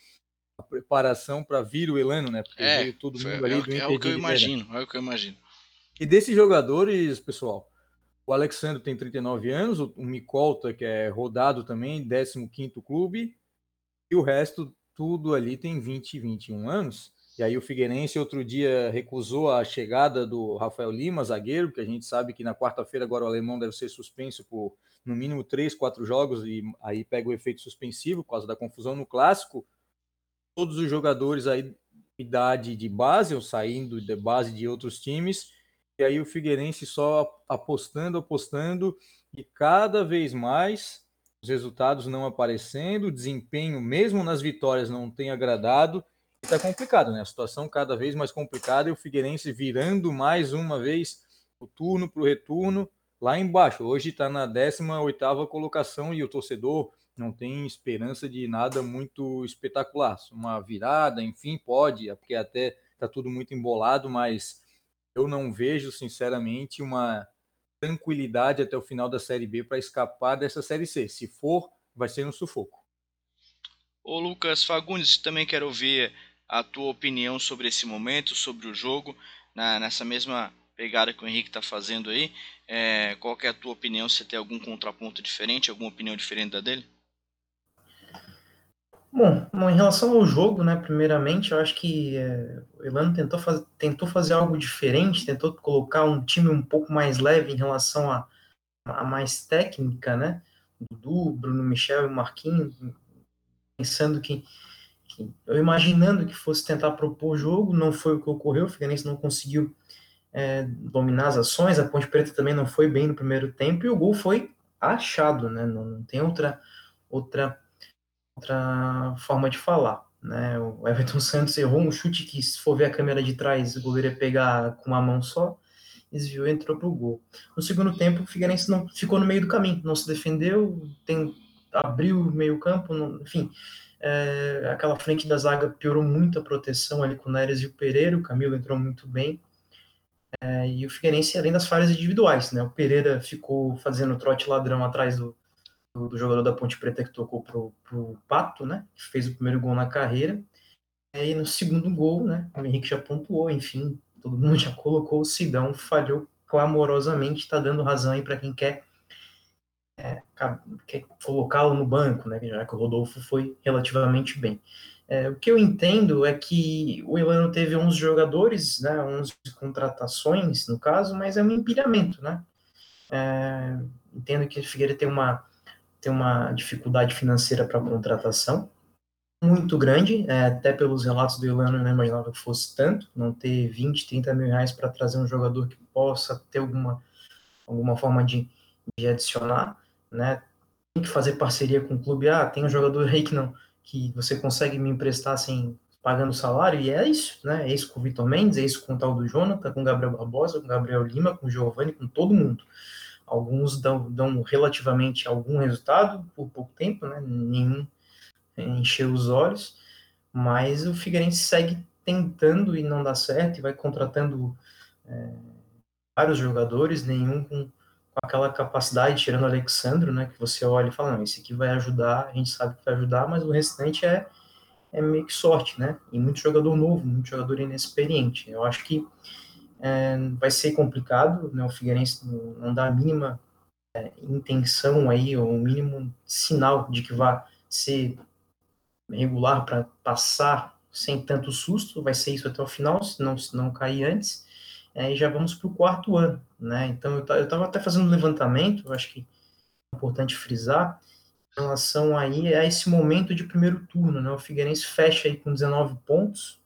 a preparação para vir o Elano, né? Porque é, veio todo mundo ali é, do Inter. É o que eu imagino, é o que eu imagino. E desses jogadores, pessoal, o Alexandre tem 39 anos, o Micolta, que é rodado também, 15 clube, e o resto, tudo ali tem 20, 21 anos. E aí o Figueirense outro dia recusou a chegada do Rafael Lima, zagueiro, que a gente sabe que na quarta-feira agora o alemão deve ser suspenso por no mínimo três, quatro jogos, e aí pega o efeito suspensivo por causa da confusão no clássico. Todos os jogadores aí, idade de base, ou saindo de base de outros times, e aí o Figueirense só apostando, apostando, e cada vez mais os resultados não aparecendo, o desempenho, mesmo nas vitórias, não tem agradado. Está complicado, né? A situação cada vez mais complicada e o Figueirense virando mais uma vez o turno para o retorno lá embaixo. Hoje está na 18ª colocação e o torcedor não tem esperança de nada muito espetacular. Uma virada, enfim, pode, é porque até está tudo muito embolado, mas eu não vejo, sinceramente, uma tranquilidade até o final da Série B para escapar dessa Série C. Se for, vai ser um sufoco. Ô Lucas Fagundes, também quero ouvir a tua opinião sobre esse momento, sobre o jogo, na, nessa mesma pegada que o Henrique está fazendo aí. É, qual é a tua opinião? Se tem algum contraponto diferente, alguma opinião diferente da dele? Bom, bom, em relação ao jogo, né, primeiramente, eu acho que é, o Elano tentou, faz, tentou fazer algo diferente, tentou colocar um time um pouco mais leve em relação a, a mais técnica, né, Dudu, Bruno Michel e Marquinhos, pensando que, que, eu imaginando que fosse tentar propor jogo, não foi o que ocorreu, o Figueirense não conseguiu é, dominar as ações, a Ponte Preta também não foi bem no primeiro tempo, e o gol foi achado, né, não, não tem outra, outra outra forma de falar. Né? O Everton Santos errou um chute que, se for ver a câmera de trás, o goleiro ia pegar com uma mão só, desviou e entrou pro gol. No segundo tempo, o Figueirense não ficou no meio do caminho, não se defendeu, tem, abriu o meio campo, não, enfim, é, aquela frente da zaga piorou muito a proteção ali com o Neres e o Pereira, o Camilo entrou muito bem, é, e o Figueirense, além das falhas individuais, né, o Pereira ficou fazendo trote ladrão atrás do, do, do, jogador da Ponte Preta que tocou pro, pro Pato, né? Que fez o primeiro gol na carreira. E no segundo gol, né? O Henrique já pontuou, enfim, todo mundo já colocou o Sidão, falhou clamorosamente, está dando razão aí para quem quer, é, quer colocá-lo no banco, né? Já que o Rodolfo foi relativamente bem. É, o que eu entendo é que o Elano teve 11 jogadores, né, 11 contratações, no caso, mas é um empilhamento, né? É, entendo que o Figueira tem uma tem uma dificuldade financeira para contratação muito grande, é, até pelos relatos do Ilano, eu não imaginava que fosse tanto, não ter 20, 30 mil reais para trazer um jogador que possa ter alguma, alguma forma de, de adicionar, né? Tem que fazer parceria com o clube, ah, tem um jogador aí que não, que você consegue me emprestar sem pagando salário, e é isso, né? É isso com o Vitor Mendes, é isso com o tal do Jonathan, com o Gabriel Barbosa, com o Gabriel Lima, com o Giovanni, com todo mundo. Alguns dão, dão relativamente algum resultado por pouco tempo, né? Nenhum encheu os olhos, mas o Figueirense segue tentando e não dá certo e vai contratando é, vários jogadores, nenhum com, com, aquela capacidade, tirando o Alexandro, né? Que você olha e fala, não, esse aqui vai ajudar, a gente sabe que vai ajudar, mas o restante é, é meio que sorte, né? E muito jogador novo, muito jogador inexperiente. Eu acho que é, vai ser complicado, né? O Figueirense não dá a mínima é, intenção aí, ou o mínimo sinal de que vai ser regular para passar sem tanto susto, vai ser isso até o final, se não, se não cair antes, é, e já vamos para o quarto ano, né? Então eu estava até fazendo um levantamento, acho que é importante frisar, em relação aí a esse momento de primeiro turno, né? O Figueirense fecha aí com 19 pontos,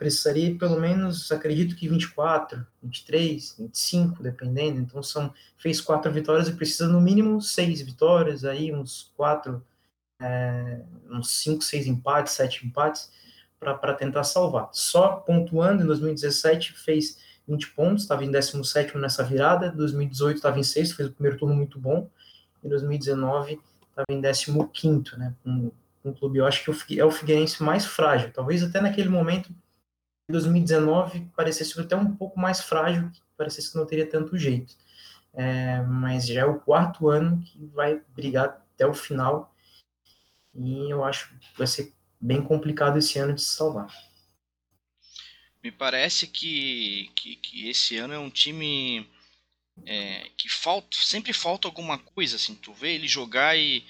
precisaria pelo menos, acredito que 24, 23, 25, dependendo. Então são fez quatro vitórias e precisa no mínimo seis vitórias, aí uns quatro, é, uns cinco, seis empates, sete empates para tentar salvar. Só pontuando em 2017 fez 20 pontos, estava em 17 nessa virada, 2018 estava em sexto, fez o primeiro turno muito bom, em 2019 estava em 15, né? Um, um clube, eu acho que é o Figueirense mais frágil, talvez até naquele momento 2019 parecesse até um pouco mais frágil, parecesse que não teria tanto jeito. É, mas já é o quarto ano que vai brigar até o final e eu acho que vai ser bem complicado esse ano de se salvar. Me parece que, que, que esse ano é um time é, que falta, sempre falta alguma coisa, assim, tu vê ele jogar e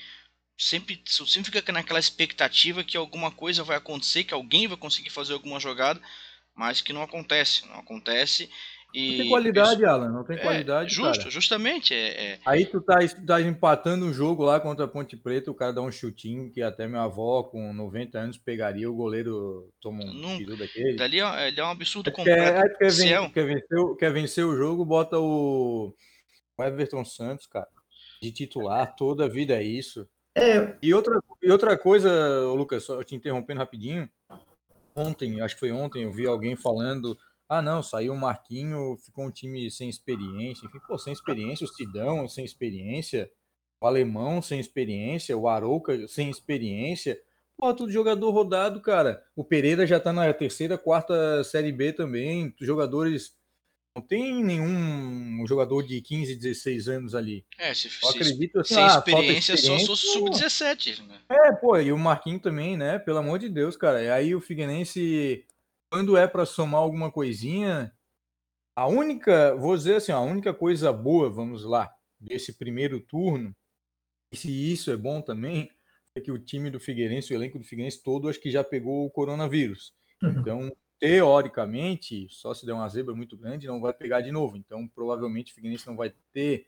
sempre, sempre fica naquela expectativa que alguma coisa vai acontecer, que alguém vai conseguir fazer alguma jogada, mas que não acontece, não acontece. E, não tem qualidade, isso, Alan, não tem é, qualidade, Justo, cara. justamente. É, é, Aí tu tá, tu tá empatando um jogo lá contra a Ponte Preta, o cara dá um chutinho que até minha avó com 90 anos pegaria, o goleiro toma um Não- tiro daquele. dali é, ele é um absurdo Quer, completo. aí tu quer, Se é um- ven- quer, vencer, o- quer vencer o jogo, bota o, o Everton Santos, cara, de titular, toda a vida é isso. É, E outra, e outra coisa, Lucas, só te interrompendo rapidinho. Ontem, acho que foi ontem, eu vi alguém falando: ah, não, saiu o Marquinho, ficou um time sem experiência. Enfim, pô, sem experiência, o Sidão sem experiência, o Alemão sem experiência, o Arouca sem experiência. Pô, tudo jogador rodado, cara. O Pereira já tá na terceira, quarta Série B também. Jogadores. Não tem nenhum jogador de 15, 16 anos ali. É, se, Eu se- acredito assim, sem ah, falta experiência, só experiência, sou pô. sub-17. né? É, pô, e o Marquinho também, né? Pelo amor de Deus, cara. E aí o Figueirense, quando é pra somar alguma coisinha, a única, vou dizer assim, a única coisa boa, vamos lá, desse primeiro turno, e se isso é bom também, é que o time do Figueirense, o elenco do Figueirense todo, acho que já pegou o coronavírus. Então, teoricamente, só se der uma zebra muito grande, não vai pegar de novo. Então, provavelmente o Figueirense não vai ter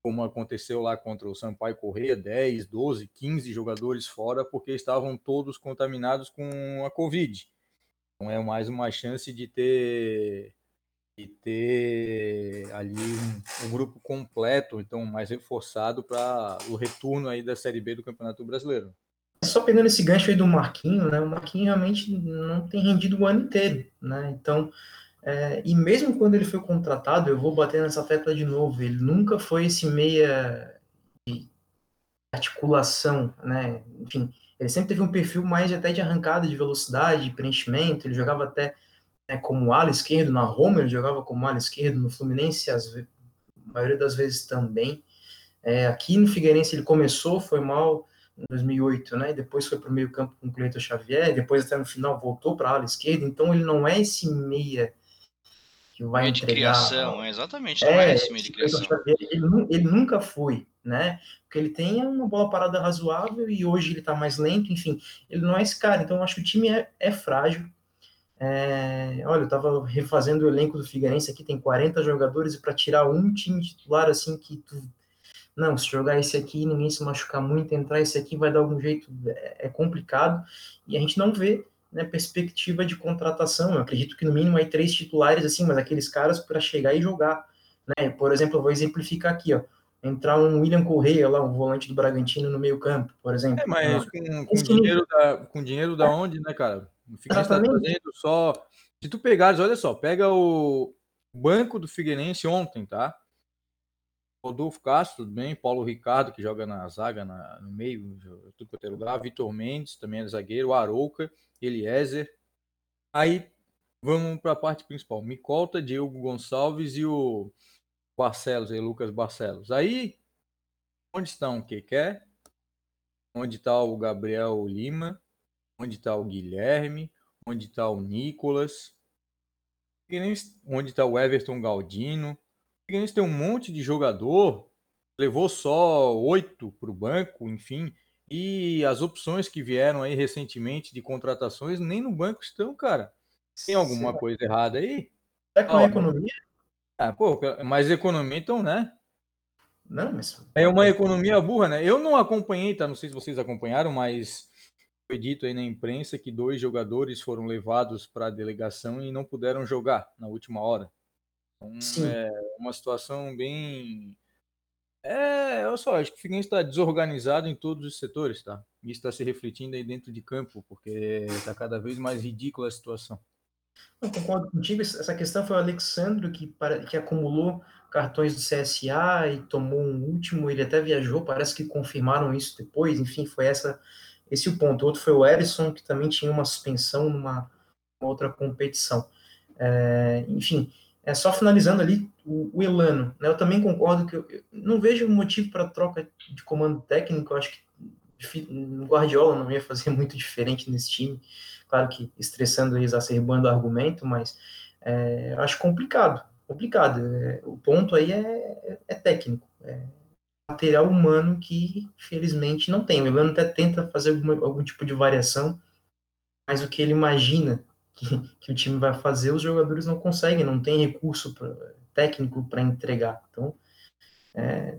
como aconteceu lá contra o Sampaio Correia, 10, 12, 15 jogadores fora, porque estavam todos contaminados com a Covid. Então é mais uma chance de ter, de ter ali um, um grupo completo, então mais reforçado para o retorno aí da Série B do Campeonato Brasileiro. Só pegando esse gancho aí do Marquinho, né? O Marquinho realmente não tem rendido o ano inteiro, né? Então, é, e mesmo quando ele foi contratado, eu vou bater nessa tecla de novo, ele nunca foi esse meia de articulação, né? Enfim, ele sempre teve um perfil mais até de arrancada, de velocidade, de preenchimento, ele jogava até né, como ala esquerdo na Roma, ele jogava como ala esquerdo no Fluminense, às a maioria das vezes também. É, aqui no Figueirense ele começou, foi mal, em 2008, né? Depois foi para o meio campo com o Cleiton Xavier, depois até no final voltou para a ala esquerda. Então ele não é esse meia que vai Meio de entregar. criação, é, exatamente. Não é, É, esse meio de criação. Xavier, ele, ele nunca foi, né? Porque ele tem uma bola parada razoável e hoje ele está mais lento, enfim, ele não é esse cara. Então eu acho que o time é, é frágil. É, olha, eu estava refazendo o elenco do Figueirense aqui, tem 40 jogadores e para tirar um time titular assim que tu não, se jogar esse aqui, ninguém se machucar muito, entrar esse aqui vai dar algum jeito, é, é complicado, e a gente não vê né, perspectiva de contratação. Eu acredito que no mínimo aí três titulares, assim, mas aqueles caras para chegar e jogar. Né? Por exemplo, eu vou exemplificar aqui, ó. Entrar um William Correia lá, um volante do Bragantino no meio-campo, por exemplo. É, mas com, com dinheiro da, com dinheiro da onde, né, cara? O Figueirense tá Exatamente. trazendo só. Se tu pegares, olha só, pega o banco do Figueirense ontem, tá? Rodolfo Castro, tudo bem, Paulo Ricardo, que joga na zaga, na- no meio, tudo quanto é lugar, Vitor Mendes, também é zagueiro, Arouca, Eliezer. Aí vamos para a parte principal. Micolta, Diego Gonçalves e o Barcelos, aí, Lucas Barcelos. Aí, onde estão o Keké? Onde está o Gabriel Lima? Onde está o Guilherme? Onde está o Nicolas? Onde está o Everton Galdino? Figueirense tem um monte de jogador, levou só oito para o banco, enfim. E as opções que vieram aí recentemente de contratações nem no banco estão, cara. Tem alguma será- coisa errada aí? será que com a economia? Ah, pô, mas economia então, né? Não, mas. É uma economia burra, né? Eu não acompanhei, tá? Não sei se vocês acompanharam, mas foi dito aí na imprensa que dois jogadores foram levados para a delegação e não puderam jogar na última hora. Então, Sim. é uma situação bem. É, eu só acho que o Figueirense está desorganizado em todos os setores, tá? Isso está se refletindo aí dentro de campo, porque está cada vez mais ridícula a situação. Eu concordo contigo. Essa questão foi o Alexandro que, para- que acumulou cartões do CSA e tomou um último. Ele até viajou, parece que confirmaram isso depois. Enfim, foi essa, esse o ponto. O outro foi o Erisson, que também tinha uma suspensão numa outra competição. É, enfim, é só finalizando ali o, o Elano. Né, eu também concordo que eu, eu não vejo motivo para troca de comando técnico. Eu acho que o Guardiola não ia fazer [LAUGHS] muito diferente nesse time claro que estressando e exacerbando o argumento, mas é, acho complicado, complicado. É, o ponto aí é, é técnico, é material humano que felizmente não tem. O Elano até tenta fazer alguma, algum tipo de variação, mas o que ele imagina que, que o time vai fazer, os jogadores não conseguem, não tem recurso pra, técnico para entregar. Então, é,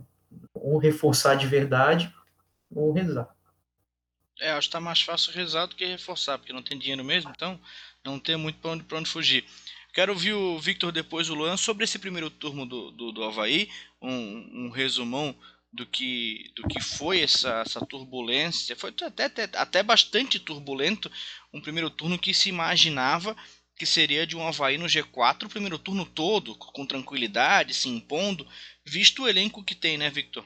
ou reforçar de verdade, ou rezar. É, acho que tá mais fácil rezar do que reforçar, porque não tem dinheiro mesmo, então não tem muito para onde, onde fugir. Quero ouvir o Victor depois, o Luan, sobre esse primeiro turno do, do, do Havaí, um, um resumão do que, do que foi essa, essa turbulência. Foi até, até, até bastante turbulento. Um primeiro turno que se imaginava que seria de um Havaí no G4 o primeiro turno todo, com tranquilidade, se impondo, visto o elenco que tem, né, Victor?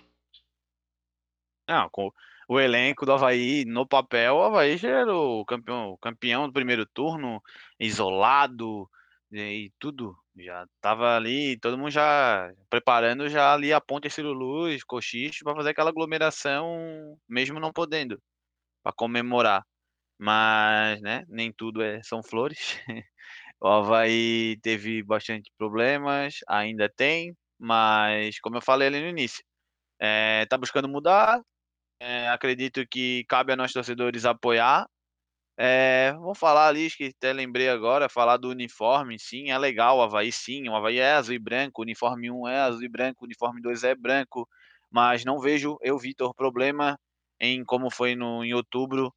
Não, com o elenco do Havaí no papel, o Havaí já era o campeão, campeão do primeiro turno, isolado e tudo. Já tava ali, todo mundo já preparando já ali a ponte Ciro Luz, Cochicho, para fazer aquela aglomeração, mesmo não podendo, para comemorar. Mas, né, nem tudo é, são flores. [LAUGHS] O Havaí teve bastante problemas, ainda tem, mas como eu falei ali no início, é, tá buscando mudar. É, acredito que cabe a nós torcedores apoiar é, vamos falar ali, que até lembrei agora, falar do uniforme, sim, é legal, o Havaí sim, o Havaí é azul e branco, uniforme 1 é azul e branco, uniforme 2 é branco, mas não vejo, eu, Vitor, problema em como foi no, em outubro,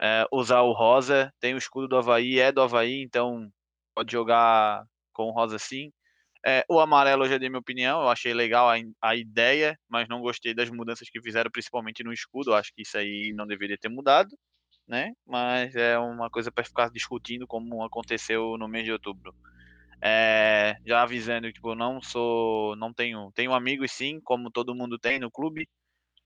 é, usar o rosa, tem o escudo do Havaí, é do Havaí, então pode jogar com o rosa sim. É, o amarelo eu já dei minha opinião, eu achei legal a, a ideia, mas não gostei das mudanças que fizeram, principalmente no escudo, acho que isso aí não deveria ter mudado né? Mas é uma coisa para ficar discutindo como aconteceu no mês de outubro. É, já avisando que tipo, não sou, não tenho, tenho amigos sim, como todo mundo tem no clube.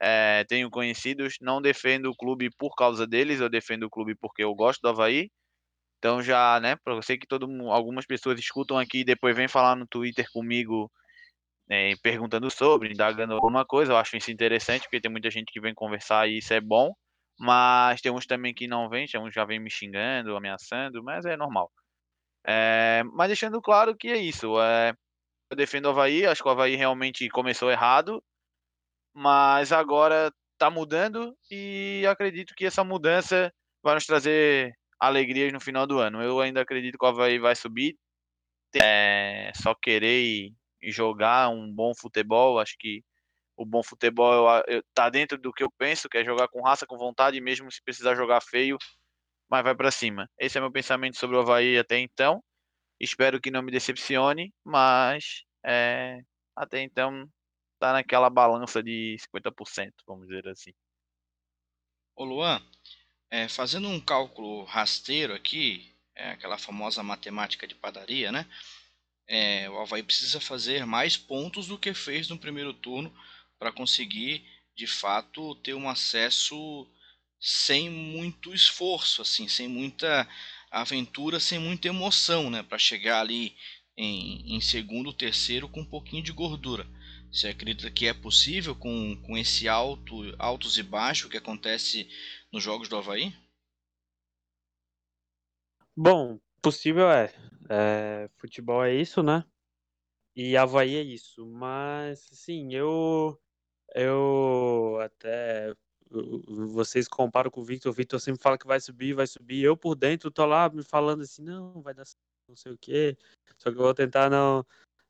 É, tenho conhecidos, não defendo o clube por causa deles, eu defendo o clube porque eu gosto do Havaí. Então já, né, eu sei que todo, algumas pessoas escutam aqui e depois vêm falar no Twitter comigo é, perguntando sobre, indagando alguma coisa. Eu acho isso interessante, porque tem muita gente que vem conversar e isso é bom. Mas tem uns também que não vêm, uns já vêm me xingando, ameaçando, mas é normal. É, mas deixando claro que é isso. É, eu defendo o Havaí, acho que o Havaí realmente começou errado, mas agora está mudando e acredito que essa mudança vai nos trazer alegrias no final do ano. Eu ainda acredito que o Havaí vai subir. É, só querer jogar um bom futebol, acho que o bom futebol tá dentro do que eu penso, que é jogar com raça, com vontade, mesmo se precisar jogar feio, mas vai para cima. Esse é meu pensamento sobre o Havaí até então. Espero que não me decepcione, mas é, até então tá naquela balança de 50%, vamos dizer assim. Ô Luan, é, fazendo um cálculo rasteiro aqui, é aquela famosa matemática de padaria, né? É, o Havaí precisa fazer mais pontos do que fez no primeiro turno para conseguir de fato ter um acesso sem muito esforço, assim, sem muita aventura, sem muita emoção, né, para chegar ali em, em segundo, terceiro com um pouquinho de gordura. Você acredita que é possível com, com esse alto, altos e baixos que acontece nos jogos do Havaí? Bom, possível é. é. Futebol é isso, né? E Havaí é isso. Mas, assim, eu eu até. Vocês comparam com o Victor, o Victor sempre fala que vai subir, vai subir. Eu por dentro tô lá me falando assim, não, vai dar não sei o quê. Só que eu vou tentar não,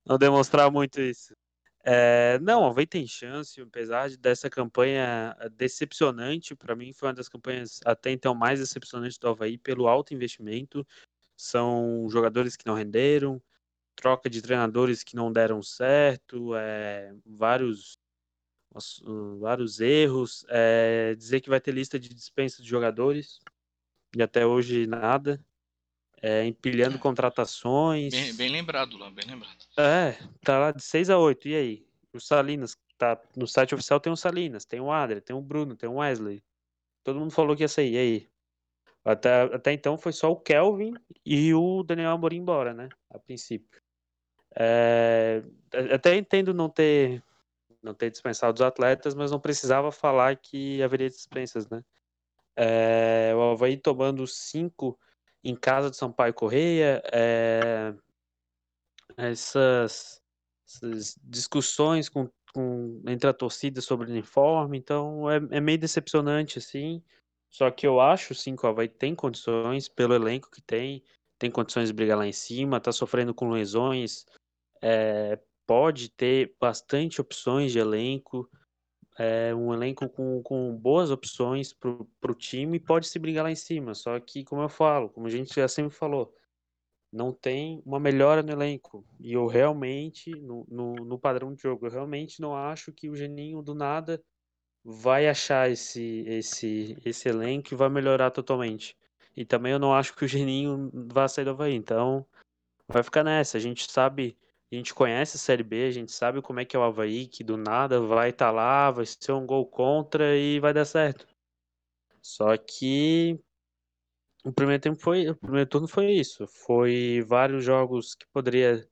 não demonstrar muito isso. É, não, o Havaí tem chance, apesar dessa campanha decepcionante, para mim foi uma das campanhas até então mais decepcionantes do Havaí pelo alto investimento. São jogadores que não renderam, troca de treinadores que não deram certo, é, vários vários erros. É, dizer que vai ter lista de dispensa de jogadores e até hoje nada. É, empilhando contratações. Bem, bem, lembrado lá, bem lembrado. É, tá lá de 6 a 8. E aí? O Salinas, tá no site oficial tem o Salinas, tem o Adler, tem o Bruno, tem o Wesley. Todo mundo falou que ia sair. E aí? Até, até então foi só o Kelvin e o Daniel Amorim embora, né? A princípio. É, até entendo não ter não ter dispensado os atletas, mas não precisava falar que haveria dispensas, né? É, o Havaí tomando cinco em casa do Sampaio Correia, é, essas, essas, discussões com, com, entre a torcida sobre o uniforme, então é, é, meio decepcionante, assim, só que eu acho, sim, que o Havaí tem condições, pelo elenco que tem, tem condições de brigar lá em cima, tá sofrendo com lesões, é, pode ter bastante opções de elenco, é um elenco com, com boas opções para o time pode se brigar lá em cima. Só que, como eu falo, como a gente já sempre falou, não tem uma melhora no elenco. E eu realmente, no, no, no padrão de jogo, eu realmente não acho que o Geninho do nada vai achar esse, esse, esse elenco e vai melhorar totalmente. E também eu não acho que o Geninho vai sair do Havaí. Então, vai ficar nessa. A gente sabe a gente conhece a Série B, a gente sabe como é que é o Havaí, que do nada vai estar tá lá, vai ser um gol contra e vai dar certo. Só que o primeiro tempo foi, o primeiro turno foi isso, foi vários jogos que poderia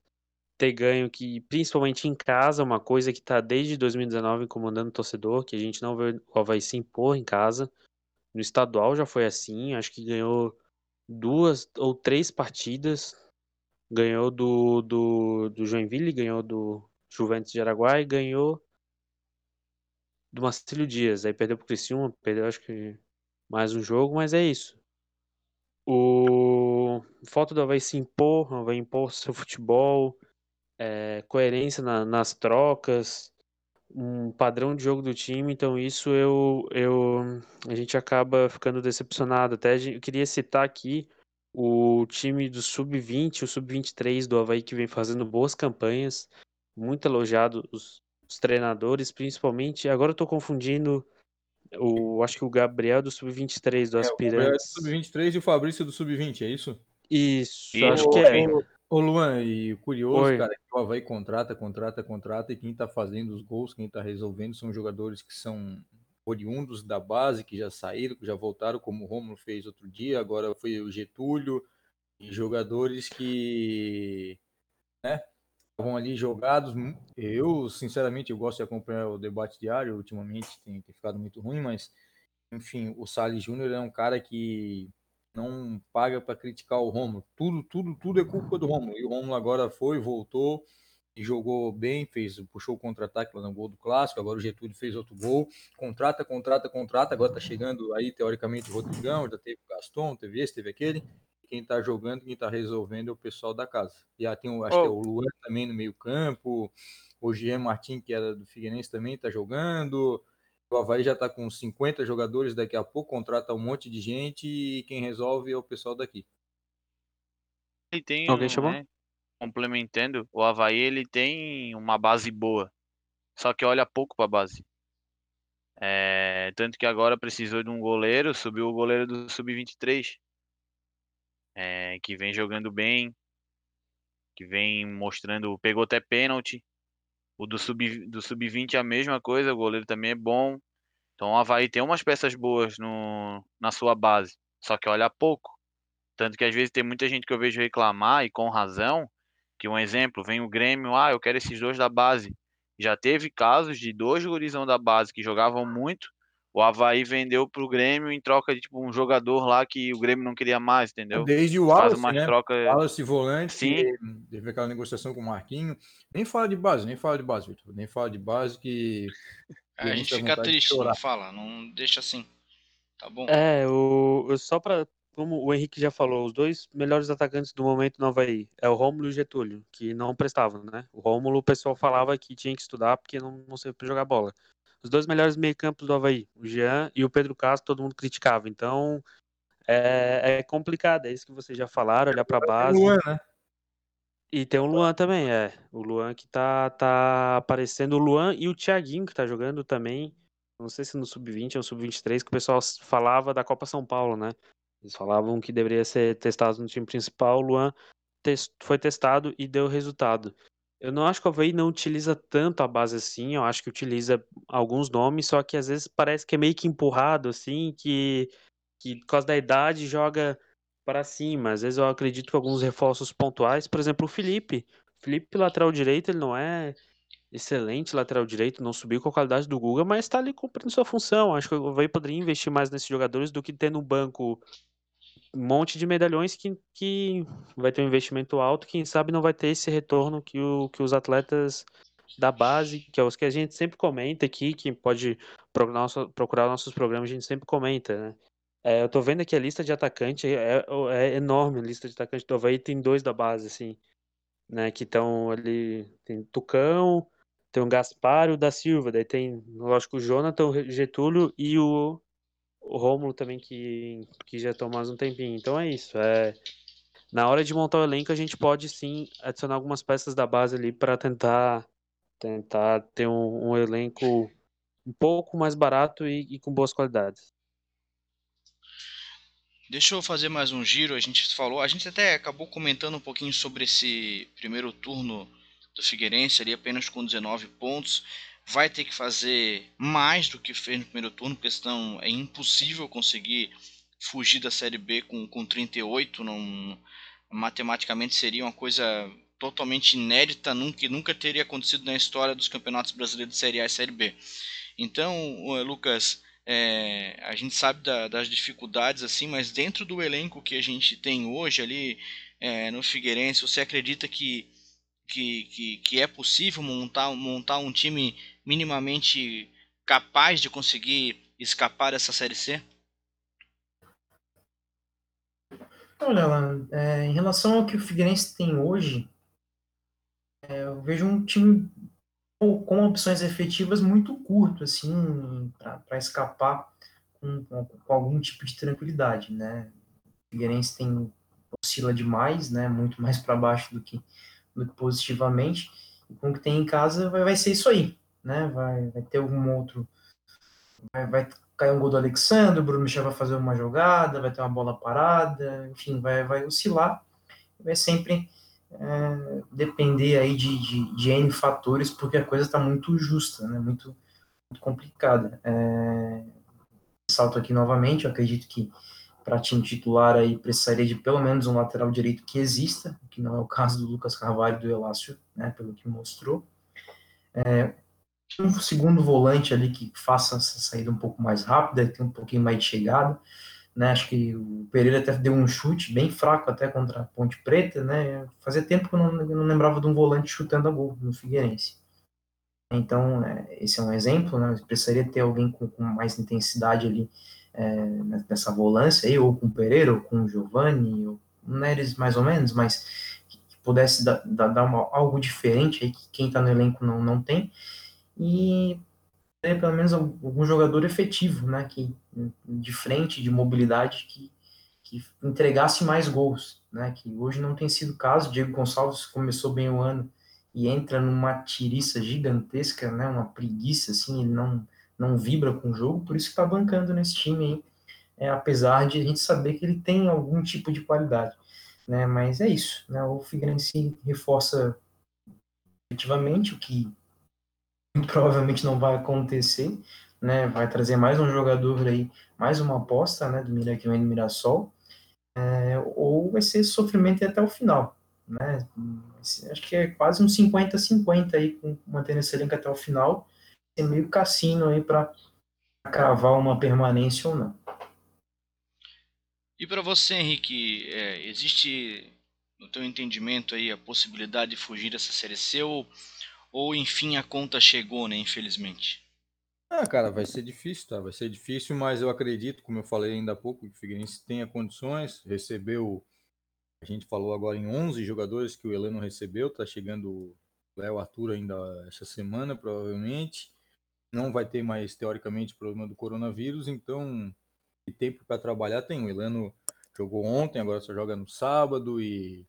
ter ganho que principalmente em casa, uma coisa que está desde 2019 incomodando o torcedor, que a gente não vê o Havaí se impor em casa. No estadual já foi assim, acho que ganhou duas ou três partidas Ganhou do, do, do Joinville, ganhou do Juventus de Araguai, ganhou do Marcelo Dias. Aí perdeu pro Criciúma, perdeu acho que mais um jogo, mas é isso. O falta do Havaí se impor, vai impor seu futebol, é, coerência na, nas trocas, um padrão de jogo do time, então isso eu, eu a gente acaba ficando decepcionado. Até eu queria citar aqui o time do Sub-20, o Sub-23 do Havaí que vem fazendo boas campanhas, muito elogiado os, os treinadores, principalmente. Agora eu tô confundindo o, acho que o Gabriel do Sub-23 do é, Aspirantes. O Gabriel do Sub-23 e o Fabrício do Sub-20, é isso? Isso, e acho que é. Ô Luan, e curioso, Oi. cara, que o Havaí contrata, contrata, contrata, e quem tá fazendo os gols, quem tá resolvendo são jogadores que são oriundos da base que já saíram, que já voltaram, como o Romulo fez outro dia, agora foi o Getúlio, e jogadores que né, estavam ali jogados. Eu, sinceramente, eu gosto de acompanhar o debate diário, ultimamente tem, tem ficado muito ruim, mas, enfim, o Salles Júnior é um cara que não paga para criticar o Romulo. Tudo, tudo, tudo é culpa do Romulo. E o Romulo agora foi, voltou, jogou bem, fez, puxou o contra-ataque lá no gol do clássico, agora o Getúlio fez outro gol, contrata, contrata, contrata, agora tá chegando aí, teoricamente, o Rodrigão, já teve o Gaston, teve esse, teve aquele, quem tá jogando, quem tá resolvendo é o pessoal da casa. E aí tem, acho oh. que é o Luan também no meio campo, o Jean Martin, que era do Figueirense, também tá jogando, o Havaí já tá com 50 jogadores, daqui a pouco contrata um monte de gente e quem resolve é o pessoal daqui. E tem, Alguém chamou? Né? Complementando, o Havaí ele tem uma base boa, só que olha pouco para a base. É, tanto que agora precisou de um goleiro, subiu o goleiro do Sub-23, é, que vem jogando bem, que vem mostrando, pegou até pênalti. O do Sub-20 do sub é a mesma coisa, o goleiro também é bom. Então o Havaí tem umas peças boas no, na sua base, só que olha pouco. Tanto que às vezes tem muita gente que eu vejo reclamar, e com razão, que um exemplo, vem o Grêmio, ah, eu quero esses dois da base. Já teve casos de dois gurizão da base que jogavam muito, o Havaí vendeu pro Grêmio em troca de tipo, um jogador lá que o Grêmio não queria mais, entendeu? Desde o Wallace, Faz né? troca... Wallace volante, Sim. teve aquela negociação com o Marquinho. Nem fala de base, nem fala de base, Victor. Nem fala de base que... a gente fica triste, não fala, não deixa assim. Tá bom? É, o, só para como o Henrique já falou, os dois melhores atacantes do momento no Havaí é o Rômulo e o Getúlio, que não prestavam, né? O Rômulo, o pessoal falava que tinha que estudar porque não, não sabia jogar bola. Os dois melhores meio-campos do Havaí, o Jean e o Pedro Castro, todo mundo criticava. Então, é, é complicado, é isso que vocês já falaram, olhar para a base. Luan, né? E tem o Luan também, é. O Luan que tá, tá aparecendo. O Luan e o Thiaguinho, que tá jogando também. Não sei se no Sub-20 ou Sub-23, que o pessoal falava da Copa São Paulo, né? Eles falavam que deveria ser testado no time principal. O Luan test, foi testado e deu resultado. Eu não acho que o Havaí não utiliza tanto a base assim, eu acho que utiliza alguns nomes, só que às vezes parece que é meio que empurrado, assim, que, que por causa da idade joga para cima. Às vezes eu acredito que alguns reforços pontuais, por exemplo, o Felipe. O Felipe, lateral direito, ele não é excelente lateral direito, não subiu com a qualidade do Guga, mas está ali cumprindo sua função. Acho que o Havaí poderia investir mais nesses jogadores do que ter no banco um monte de medalhões que, que vai ter um investimento alto, quem sabe não vai ter esse retorno que, o, que os atletas da base, que é os que a gente sempre comenta aqui, que pode procurar, nosso, procurar nossos programas, a gente sempre comenta, né? É, eu tô vendo aqui a lista de atacante, é, é, é enorme a lista de atacante do Havaí, tem dois da base, assim, né, que estão ali, tem Tucão, tem o Gaspar e o da Silva, daí tem, lógico, o Jonathan, o Getúlio e o, o Rômulo também, que, que já estão mais um tempinho. Então é isso, é, na hora de montar o elenco, a gente pode sim adicionar algumas peças da base ali para tentar, tentar ter um, um, elenco um pouco mais barato e, e com boas qualidades. Deixa eu fazer mais um giro. A gente falou, a gente até acabou comentando um pouquinho sobre esse primeiro turno do Figueirense, ali apenas com 19 pontos. Vai ter que fazer mais do que fez no primeiro turno, porque senão é impossível conseguir fugir da Série B com, com 38. Não, matematicamente seria uma coisa totalmente inédita, nunca, nunca teria acontecido na história dos campeonatos brasileiros de Série A e Série B. Então, Lucas, é, a gente sabe da, das dificuldades assim, mas dentro do elenco que a gente tem hoje ali é, no Figueirense, você acredita que, que, que, que, é possível montar, montar um time minimamente capaz de conseguir escapar dessa Série C? Olha, Alan, é, em relação ao que o Figueirense tem hoje, é, eu vejo um time com opções efetivas muito curto, assim, para escapar com, com, com, algum tipo de tranquilidade, né? O Figueirense tem oscila demais, né? Muito mais para baixo do que, do que positivamente. E com o que tem em casa vai, vai ser isso aí, né? Vai, vai ter algum outro. Vai, vai cair um gol do Alexandre, o Bruno Michel vai fazer uma jogada, vai ter uma bola parada, enfim, vai, vai oscilar. Vai sempre é, depender aí de, de, de, N fatores, porque a coisa está muito justa, né? muito, muito complicada. É, salto aqui novamente, eu acredito que para time titular aí precisaria de pelo menos um lateral direito que exista, que não é o caso do Lucas Carvalho e do Elácio, né, pelo que mostrou. É, um segundo volante ali que faça essa saída um pouco mais rápida, tem um pouquinho mais de chegada, né? Acho que o Pereira até deu um chute bem fraco até contra a Ponte Preta, né? Fazia tempo que eu não, eu não lembrava de um volante chutando a gol no Figueirense. Então, é, esse é um exemplo, né? Precisaria ter alguém com, com mais intensidade ali é, nessa volância aí, ou com o Pereira, ou com o Giovanni, ou Neres mais ou menos, mas que, pudesse dar, dar uma, algo diferente aí que quem está no elenco não, não tem. E ter pelo menos algum jogador efetivo, né, que de frente, de mobilidade, que, que entregasse mais gols, né, que hoje não tem sido o caso. Diego Gonçalves começou bem o ano e entra numa tiriça gigantesca, né, uma preguiça, assim, ele não, não vibra com o jogo, por isso que está bancando nesse time aí, é, apesar de a gente saber que ele tem algum tipo de qualidade, né, mas é isso, né, o Figueirense reforça efetivamente o que provavelmente não vai acontecer, né? Vai trazer mais um jogador aí, mais uma aposta, né? Do Mira que vem do Mirassol, é, ou vai ser sofrimento até o final, né? Acho que é quase um 50-50 aí, com mantendo esse elenco até o final, é meio cassino aí para cravar uma permanência ou não. E para você, Henrique, é, existe no teu entendimento aí a possibilidade de fugir dessa série C ou ou enfim a conta chegou, né? Infelizmente. Ah, cara, vai ser difícil, tá? Vai ser difícil, mas eu acredito, como eu falei ainda há pouco, que o Figueirense tenha condições. Recebeu, a gente falou agora em 11 jogadores que o Heleno recebeu, tá chegando o Léo Arthur ainda essa semana, provavelmente. Não vai ter mais, teoricamente, problema do coronavírus, então tempo para trabalhar tem. O Heleno jogou ontem, agora só joga no sábado e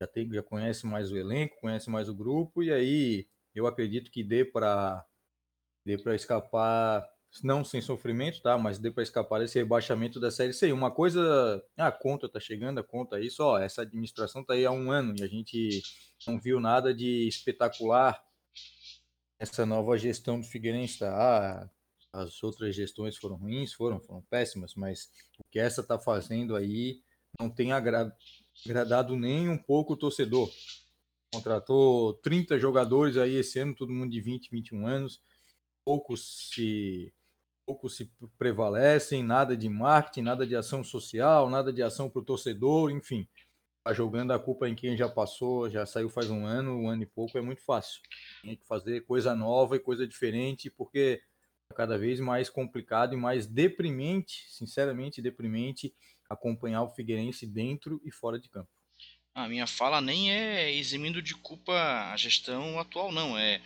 já, tem, já conhece mais o elenco, conhece mais o grupo, e aí eu acredito que dê para dê escapar, não sem sofrimento, tá? Mas dê para escapar desse rebaixamento da Série C. Uma coisa, a conta tá chegando, a conta aí, só essa administração tá aí há um ano e a gente não viu nada de espetacular essa nova gestão do Figueirense, tá? Ah, as outras gestões foram ruins, foram, foram péssimas, mas o que essa tá fazendo aí não tem agradado nem um pouco o torcedor. Contratou 30 jogadores aí esse ano, todo mundo de 20, 21 anos. Poucos se poucos se prevalecem, nada de marketing, nada de ação social, nada de ação para o torcedor, enfim. Tá jogando a culpa em quem já passou, já saiu faz um ano, um ano e pouco, é muito fácil. Tem que fazer coisa nova e coisa diferente, porque cada vez mais complicado e mais deprimente, sinceramente deprimente, acompanhar o Figueirense dentro e fora de campo. A minha fala nem é eximindo de culpa a gestão atual, não. É,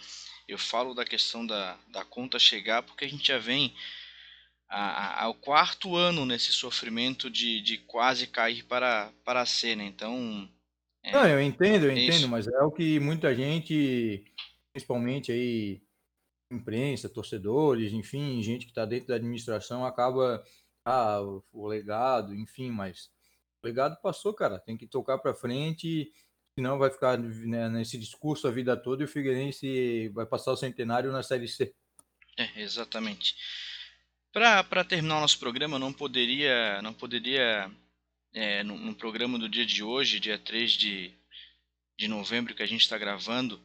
eu falo da questão da, da conta chegar porque a gente já vem ao quarto ano nesse sofrimento de, de quase cair para, para a cena. Então. É, não, eu entendo, eu é entendo, isso. mas é o que muita gente, principalmente aí imprensa, torcedores, enfim, gente que está dentro da administração acaba ah, o legado, enfim, mas o legado passou, cara, tem que tocar para frente, senão vai ficar né, nesse discurso a vida toda e o Figueirense vai passar o centenário na Série C. É, exatamente. Para terminar o nosso programa, não poderia, não poderia é, no, no, programa do dia de hoje, dia 3 de, de novembro, que a gente está gravando,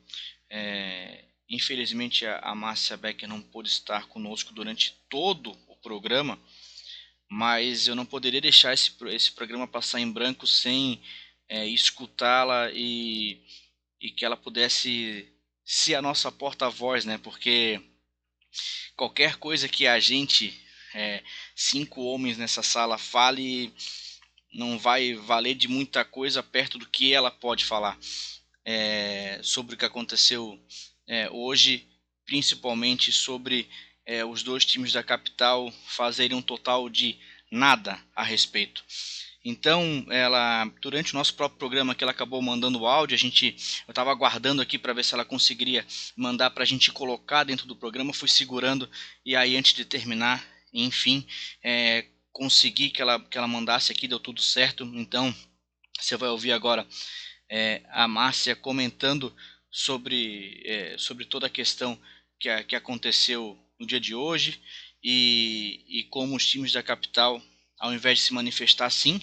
é, Infelizmente a, Márcia Becker não pôde estar conosco durante todo o programa, mas eu não poderia deixar esse, esse programa passar em branco sem é, escutá-la e, e que ela pudesse ser a nossa porta-voz, né? Porque qualquer coisa que a gente, é, cinco homens nessa sala, fale, não vai valer de muita coisa perto do que ela pode falar é, sobre o que aconteceu é, hoje, principalmente sobre é, os dois times da capital fazerem um total de nada a respeito. Então, ela durante o nosso próprio programa que ela acabou mandando o áudio, a gente eu estava aguardando aqui para ver se ela conseguiria mandar para a gente colocar dentro do programa, fui segurando e aí antes de terminar, enfim, é, consegui que ela que ela mandasse aqui, deu tudo certo. Então, você vai ouvir agora é, a Márcia comentando sobre, é, sobre toda a questão que, que aconteceu no dia de hoje e, e como os times da capital, ao invés de se manifestar assim,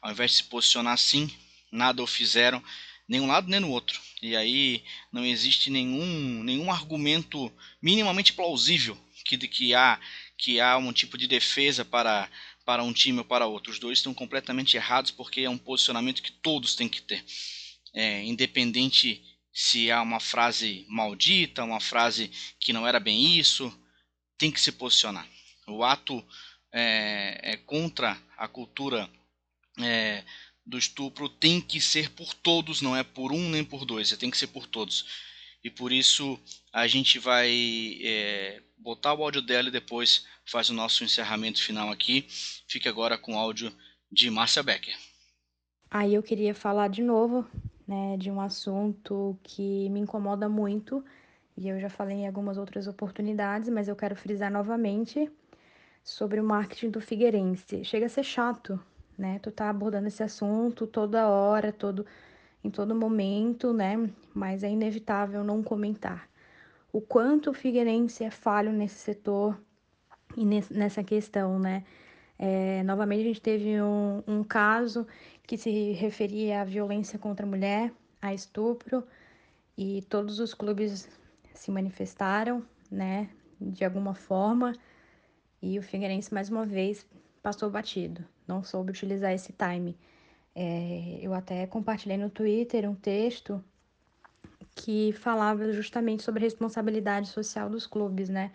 ao invés de se posicionar assim, nada o fizeram, nem um lado nem no outro. E aí não existe nenhum, nenhum argumento minimamente plausível que, que, há, que há um tipo de defesa para, para um time ou para outro. Os dois estão completamente errados porque é um posicionamento que todos têm que ter. É, independente se há uma frase maldita, uma frase que não era bem isso, tem que se posicionar. O ato é, é contra a cultura é, do estupro tem que ser por todos, não é por um nem por dois, tem que ser por todos. E por isso a gente vai é, botar o áudio dela e depois faz o nosso encerramento final aqui. Fique agora com o áudio de Márcia Becker. Aí eu queria falar de novo né, de um assunto que me incomoda muito, e eu já falei em algumas outras oportunidades, mas eu quero frisar novamente sobre o marketing do Figueirense. Chega a ser chato, né? Tu tá abordando esse assunto toda hora, todo em todo momento, né? Mas é inevitável não comentar. O quanto o Figueirense é falho nesse setor e nessa questão, né? É, novamente, a gente teve um, um caso que se referia à violência contra a mulher, a estupro, e todos os clubes se manifestaram, né, de alguma forma, e o Figueirense mais uma vez passou batido, não soube utilizar esse time. É, eu até compartilhei no Twitter um texto que falava justamente sobre a responsabilidade social dos clubes, né?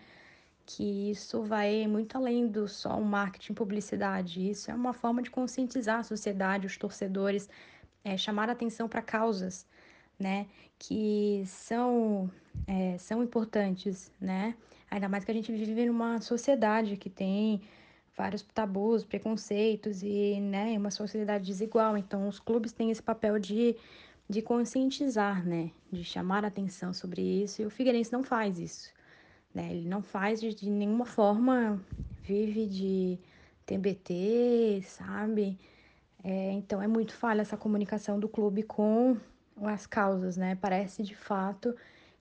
que isso vai muito além do só um marketing publicidade. Isso é uma forma de conscientizar a sociedade, os torcedores, é, chamar atenção para causas, né, que são, é, são importantes, né, ainda mais que a gente vive numa sociedade que tem vários tabus, preconceitos e, né, uma sociedade desigual. Então, os clubes têm esse papel de, de conscientizar, né, de chamar atenção sobre isso, e o Figueirense não faz isso. Né? Ele não faz de, de nenhuma forma, vive de TBT, sabe? É, então é muito falha essa comunicação do clube com as causas, né? Parece de fato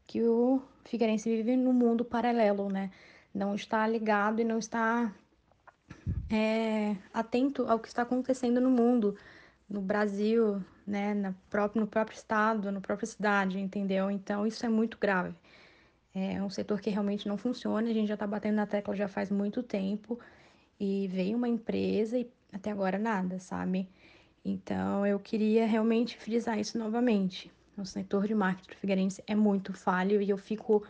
que o Figueirense vive num mundo paralelo, né? Não está ligado e não está é, atento ao que está acontecendo no mundo, no Brasil, né? Na próprio, no próprio estado, na própria cidade, entendeu? Então isso é muito grave. É um setor que realmente não funciona, a gente já está batendo na tecla já faz muito tempo e veio uma empresa e até agora nada, sabe? Então eu queria realmente frisar isso novamente. O setor de marketing do Figueirense é muito falho e eu fico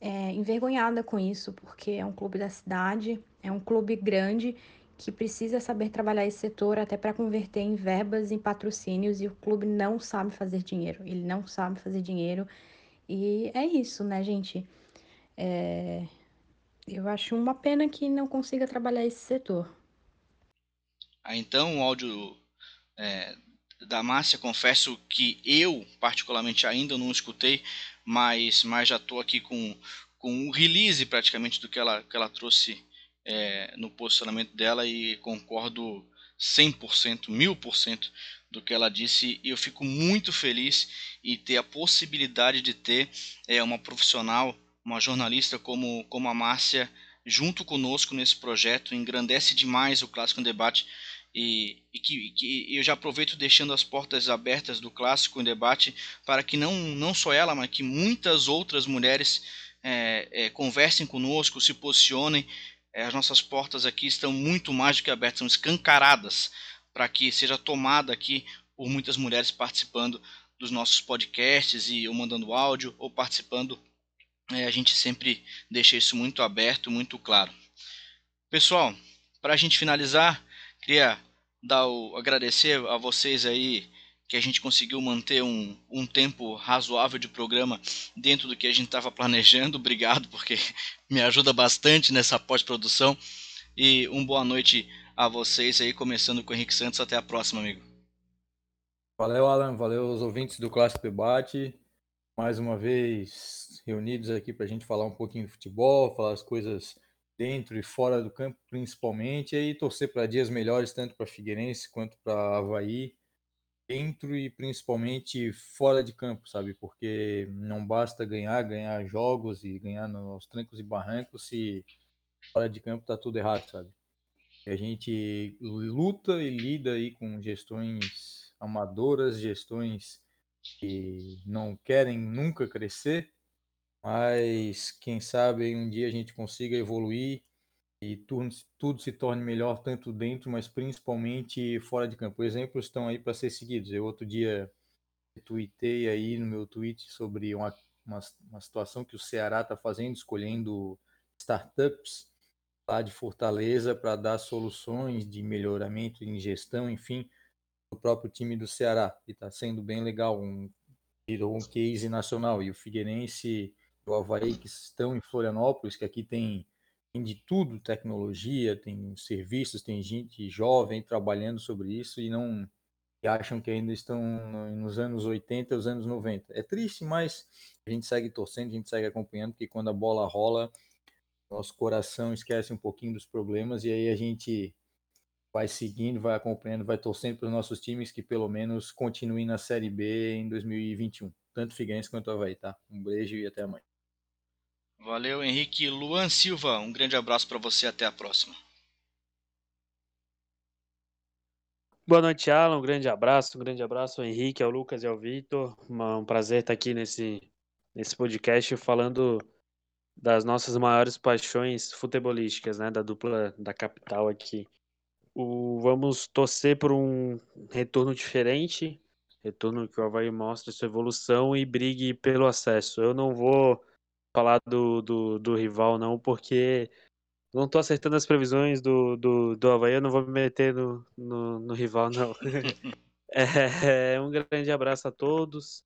é, envergonhada com isso, porque é um clube da cidade, é um clube grande que precisa saber trabalhar esse setor até para converter em verbas, em patrocínios, e o clube não sabe fazer dinheiro. Ele não sabe fazer dinheiro. E é isso, né, gente? É... Eu acho uma pena que não consiga trabalhar esse setor. Ah, então, o áudio é, da Márcia, confesso que eu, particularmente, ainda não escutei, mas, mas já estou aqui com, com o release praticamente do que ela, que ela trouxe é, no posicionamento dela e concordo 100%, 1000% do que ela disse. E eu fico muito feliz em ter a possibilidade de ter é, uma profissional, uma jornalista como, como a Márcia, junto conosco nesse projeto. Engrandece demais o Clássico em Debate. E, e que, que, eu já aproveito deixando as portas abertas do Clássico em Debate para que não, não só ela, mas que muitas outras mulheres é, é, conversem conosco, se posicionem é, as nossas portas aqui estão muito mais do que abertas, são escancaradas para que seja tomada aqui por muitas mulheres participando dos nossos podcasts e ou mandando áudio ou participando. É, a gente sempre deixa isso muito aberto, muito claro. Pessoal, para a gente finalizar, queria dar o, agradecer a vocês aí que a gente conseguiu manter um, um tempo razoável de programa dentro do que a gente estava planejando. Obrigado, porque [LAUGHS] me ajuda bastante nessa pós-produção. E uma boa noite a vocês aí, começando com o Henrique Santos. Até a próxima, amigo. Valeu, Alan. Valeu os ouvintes do Clássico Debate. Mais uma vez reunidos aqui para a gente falar um pouquinho de futebol, falar as coisas dentro e fora do campo, principalmente, e torcer para dias melhores, tanto para Figueirense quanto para Havaí dentro e principalmente fora de campo, sabe? Porque não basta ganhar, ganhar jogos e ganhar nos trancos e barrancos se fora de campo tá tudo errado, sabe? E a gente luta e lida aí com gestões amadoras, gestões que não querem nunca crescer, mas quem sabe um dia a gente consiga evoluir e tudo, tudo se torne melhor tanto dentro, mas principalmente fora de campo. Exemplos estão aí para ser seguidos. Eu outro dia tuitei aí no meu tweet sobre uma, uma, uma situação que o Ceará está fazendo, escolhendo startups lá de Fortaleza para dar soluções de melhoramento em gestão, enfim, o próprio time do Ceará. E está sendo bem legal, um, virou um case nacional. E o Figueirense o Havaí, que estão em Florianópolis, que aqui tem tem de tudo, tecnologia, tem serviços, tem gente jovem trabalhando sobre isso e não e acham que ainda estão nos anos 80, os anos 90. É triste, mas a gente segue torcendo, a gente segue acompanhando, porque quando a bola rola, nosso coração esquece um pouquinho dos problemas e aí a gente vai seguindo, vai acompanhando, vai torcendo para os nossos times que pelo menos continuem na Série B em 2021, tanto Figueirense quanto Havaí, tá? Um beijo e até amanhã. Valeu, Henrique. Luan Silva, um grande abraço para você. Até a próxima. Boa noite, Alan. Um grande abraço. Um grande abraço ao Henrique, ao Lucas e ao Vitor. Um prazer estar aqui nesse, nesse podcast falando das nossas maiores paixões futebolísticas, né? Da dupla da capital aqui. O, vamos torcer por um retorno diferente, retorno que o Havaí mostre sua evolução e brigue pelo acesso. Eu não vou falar do, do, do rival, não, porque não tô acertando as previsões do, do, do Havaí, eu não vou me meter no, no, no rival, não. [LAUGHS] [LAUGHS] é, um grande abraço a todos.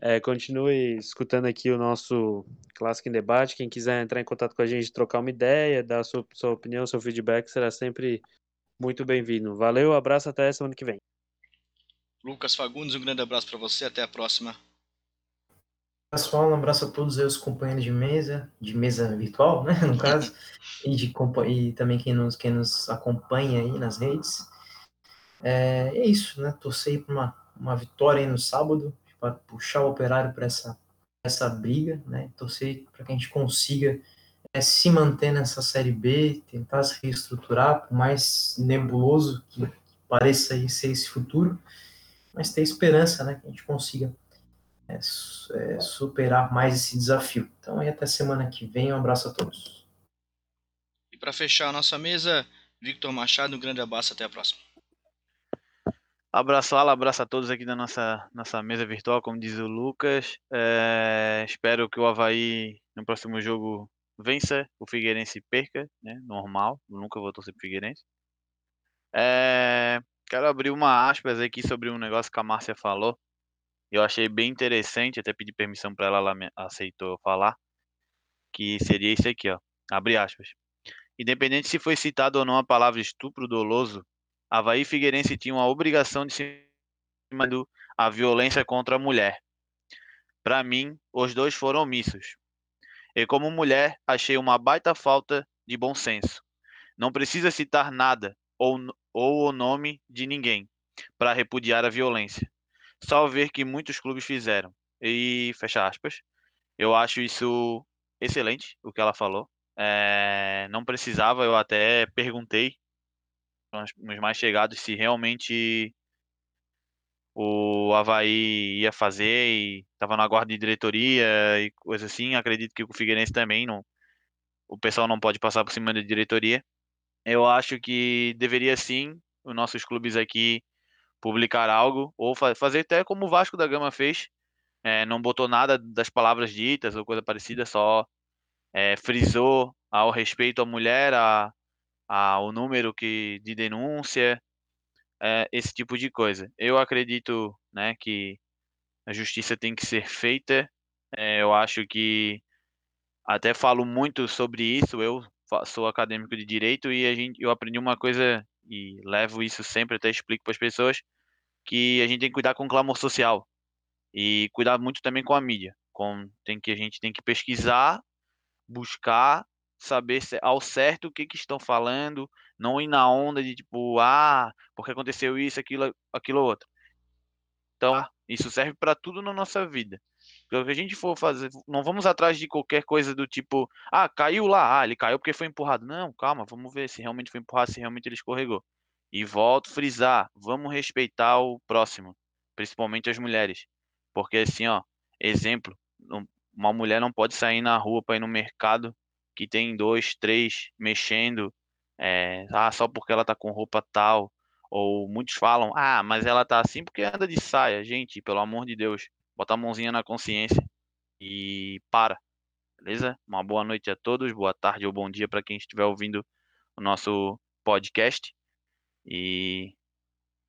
É, continue escutando aqui o nosso Clássico em Debate. Quem quiser entrar em contato com a gente, trocar uma ideia, dar sua, sua opinião, seu feedback, será sempre muito bem-vindo. Valeu, abraço, até semana que vem. Lucas Fagundes, um grande abraço para você, até a próxima. Pessoal, um abraço a todos os companheiros de mesa, de mesa virtual, né, no caso, [LAUGHS] e, de, e também quem nos, quem nos acompanha aí nas redes. É, é isso, né? Torcer para uma, uma vitória aí no sábado, para puxar o operário para essa, essa briga, né? Torcer para que a gente consiga é, se manter nessa Série B, tentar se reestruturar, por mais nebuloso que pareça ser esse futuro, mas ter esperança, né? Que a gente consiga é, é, superar mais esse desafio. Então, aí até semana que vem, um abraço a todos. E para fechar a nossa mesa, Victor Machado, um grande abraço, até a próxima. Abraço, Ala, abraço a todos aqui da nossa, nossa mesa virtual, como diz o Lucas. É, espero que o Havaí, no próximo jogo, vença, o Figueirense perca, né? Normal, nunca vou torcer pro Figueirense. É, quero abrir uma aspas aqui sobre um negócio que a Márcia falou. Eu achei bem interessante, até pedi permissão para ela, ela aceitou falar. Que seria isso aqui, ó. Abre aspas. Independente se foi citado ou não a palavra estupro doloso, Havaí Figueirense tinham a obrigação de do a violência contra a mulher. Para mim, os dois foram omissos. E como mulher, achei uma baita falta de bom senso. Não precisa citar nada ou, ou o nome de ninguém para repudiar a violência. Só ver que muitos clubes fizeram. E fecha aspas. Eu acho isso excelente o que ela falou. É, não precisava, eu até perguntei os mais chegados se realmente o Havaí ia fazer e estava na guarda de diretoria e coisa assim. Acredito que o Figueirense também não. O pessoal não pode passar por cima da diretoria. Eu acho que deveria sim os nossos clubes aqui publicar algo ou fa fazer até como o Vasco da Gama fez. É, não botou nada das palavras ditas ou coisa parecida, só é, frisou ao respeito à mulher, a, ao número que, de denúncia, é, esse tipo de coisa. Eu acredito né, que a justiça tem que ser feita. É, eu acho que até falo muito sobre isso. Eu sou acadêmico de direito e a gente, eu aprendi uma coisa e levo isso sempre, até explico para as pessoas, que a gente tem que cuidar com o clamor social e cuidar muito também com a mídia. Com, tem que, a gente tem que pesquisar, buscar saber ao certo o que, que estão falando, não ir na onda de tipo, ah, porque aconteceu isso, aquilo, aquilo outro. Então, isso serve para tudo na nossa vida. O que a gente for fazer, não vamos atrás de qualquer coisa do tipo, ah, caiu lá, ah, ele caiu porque foi empurrado. Não, calma, vamos ver se realmente foi empurrado, se realmente ele escorregou. E volto a frisar, vamos respeitar o próximo, principalmente as mulheres. Porque assim, ó, exemplo, uma mulher não pode sair na rua para ir no mercado que tem dois, três mexendo, é, ah, só porque ela tá com roupa tal, ou muitos falam, ah, mas ela tá assim porque anda de saia. Gente, pelo amor de Deus, bota a mãozinha na consciência e para, beleza? Uma boa noite a todos, boa tarde ou bom dia para quem estiver ouvindo o nosso podcast e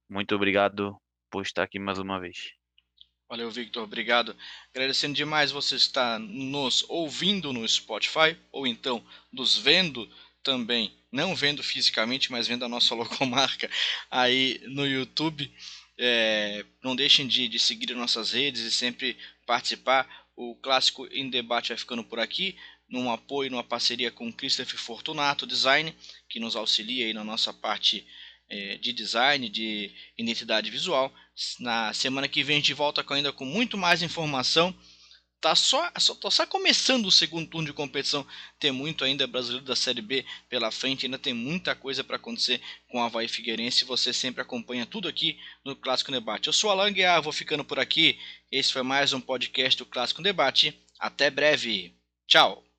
muito obrigado por estar aqui mais uma vez. Valeu, Victor. Obrigado. Agradecendo demais você estar nos ouvindo no Spotify ou então nos vendo também, não vendo fisicamente, mas vendo a nossa [LAUGHS] logomarca aí no YouTube. É, não deixem de, de seguir nossas redes e sempre participar. O Clássico em Debate vai ficando por aqui, num apoio, numa parceria com Christopher Fortunato Design, que nos auxilia aí na nossa parte é, de design, de identidade visual. Na semana que vem a gente volta ainda com muito mais informação. Tá só, só, tô só começando o segundo turno de competição. Tem muito ainda brasileiro da Série B pela frente. Ainda tem muita coisa para acontecer com a Havaí Figueirense. Você sempre acompanha tudo aqui no Clássico Debate. Eu sou Alan Guiar, vou ficando por aqui. Esse foi mais um podcast do Clássico Debate. Até breve. Tchau.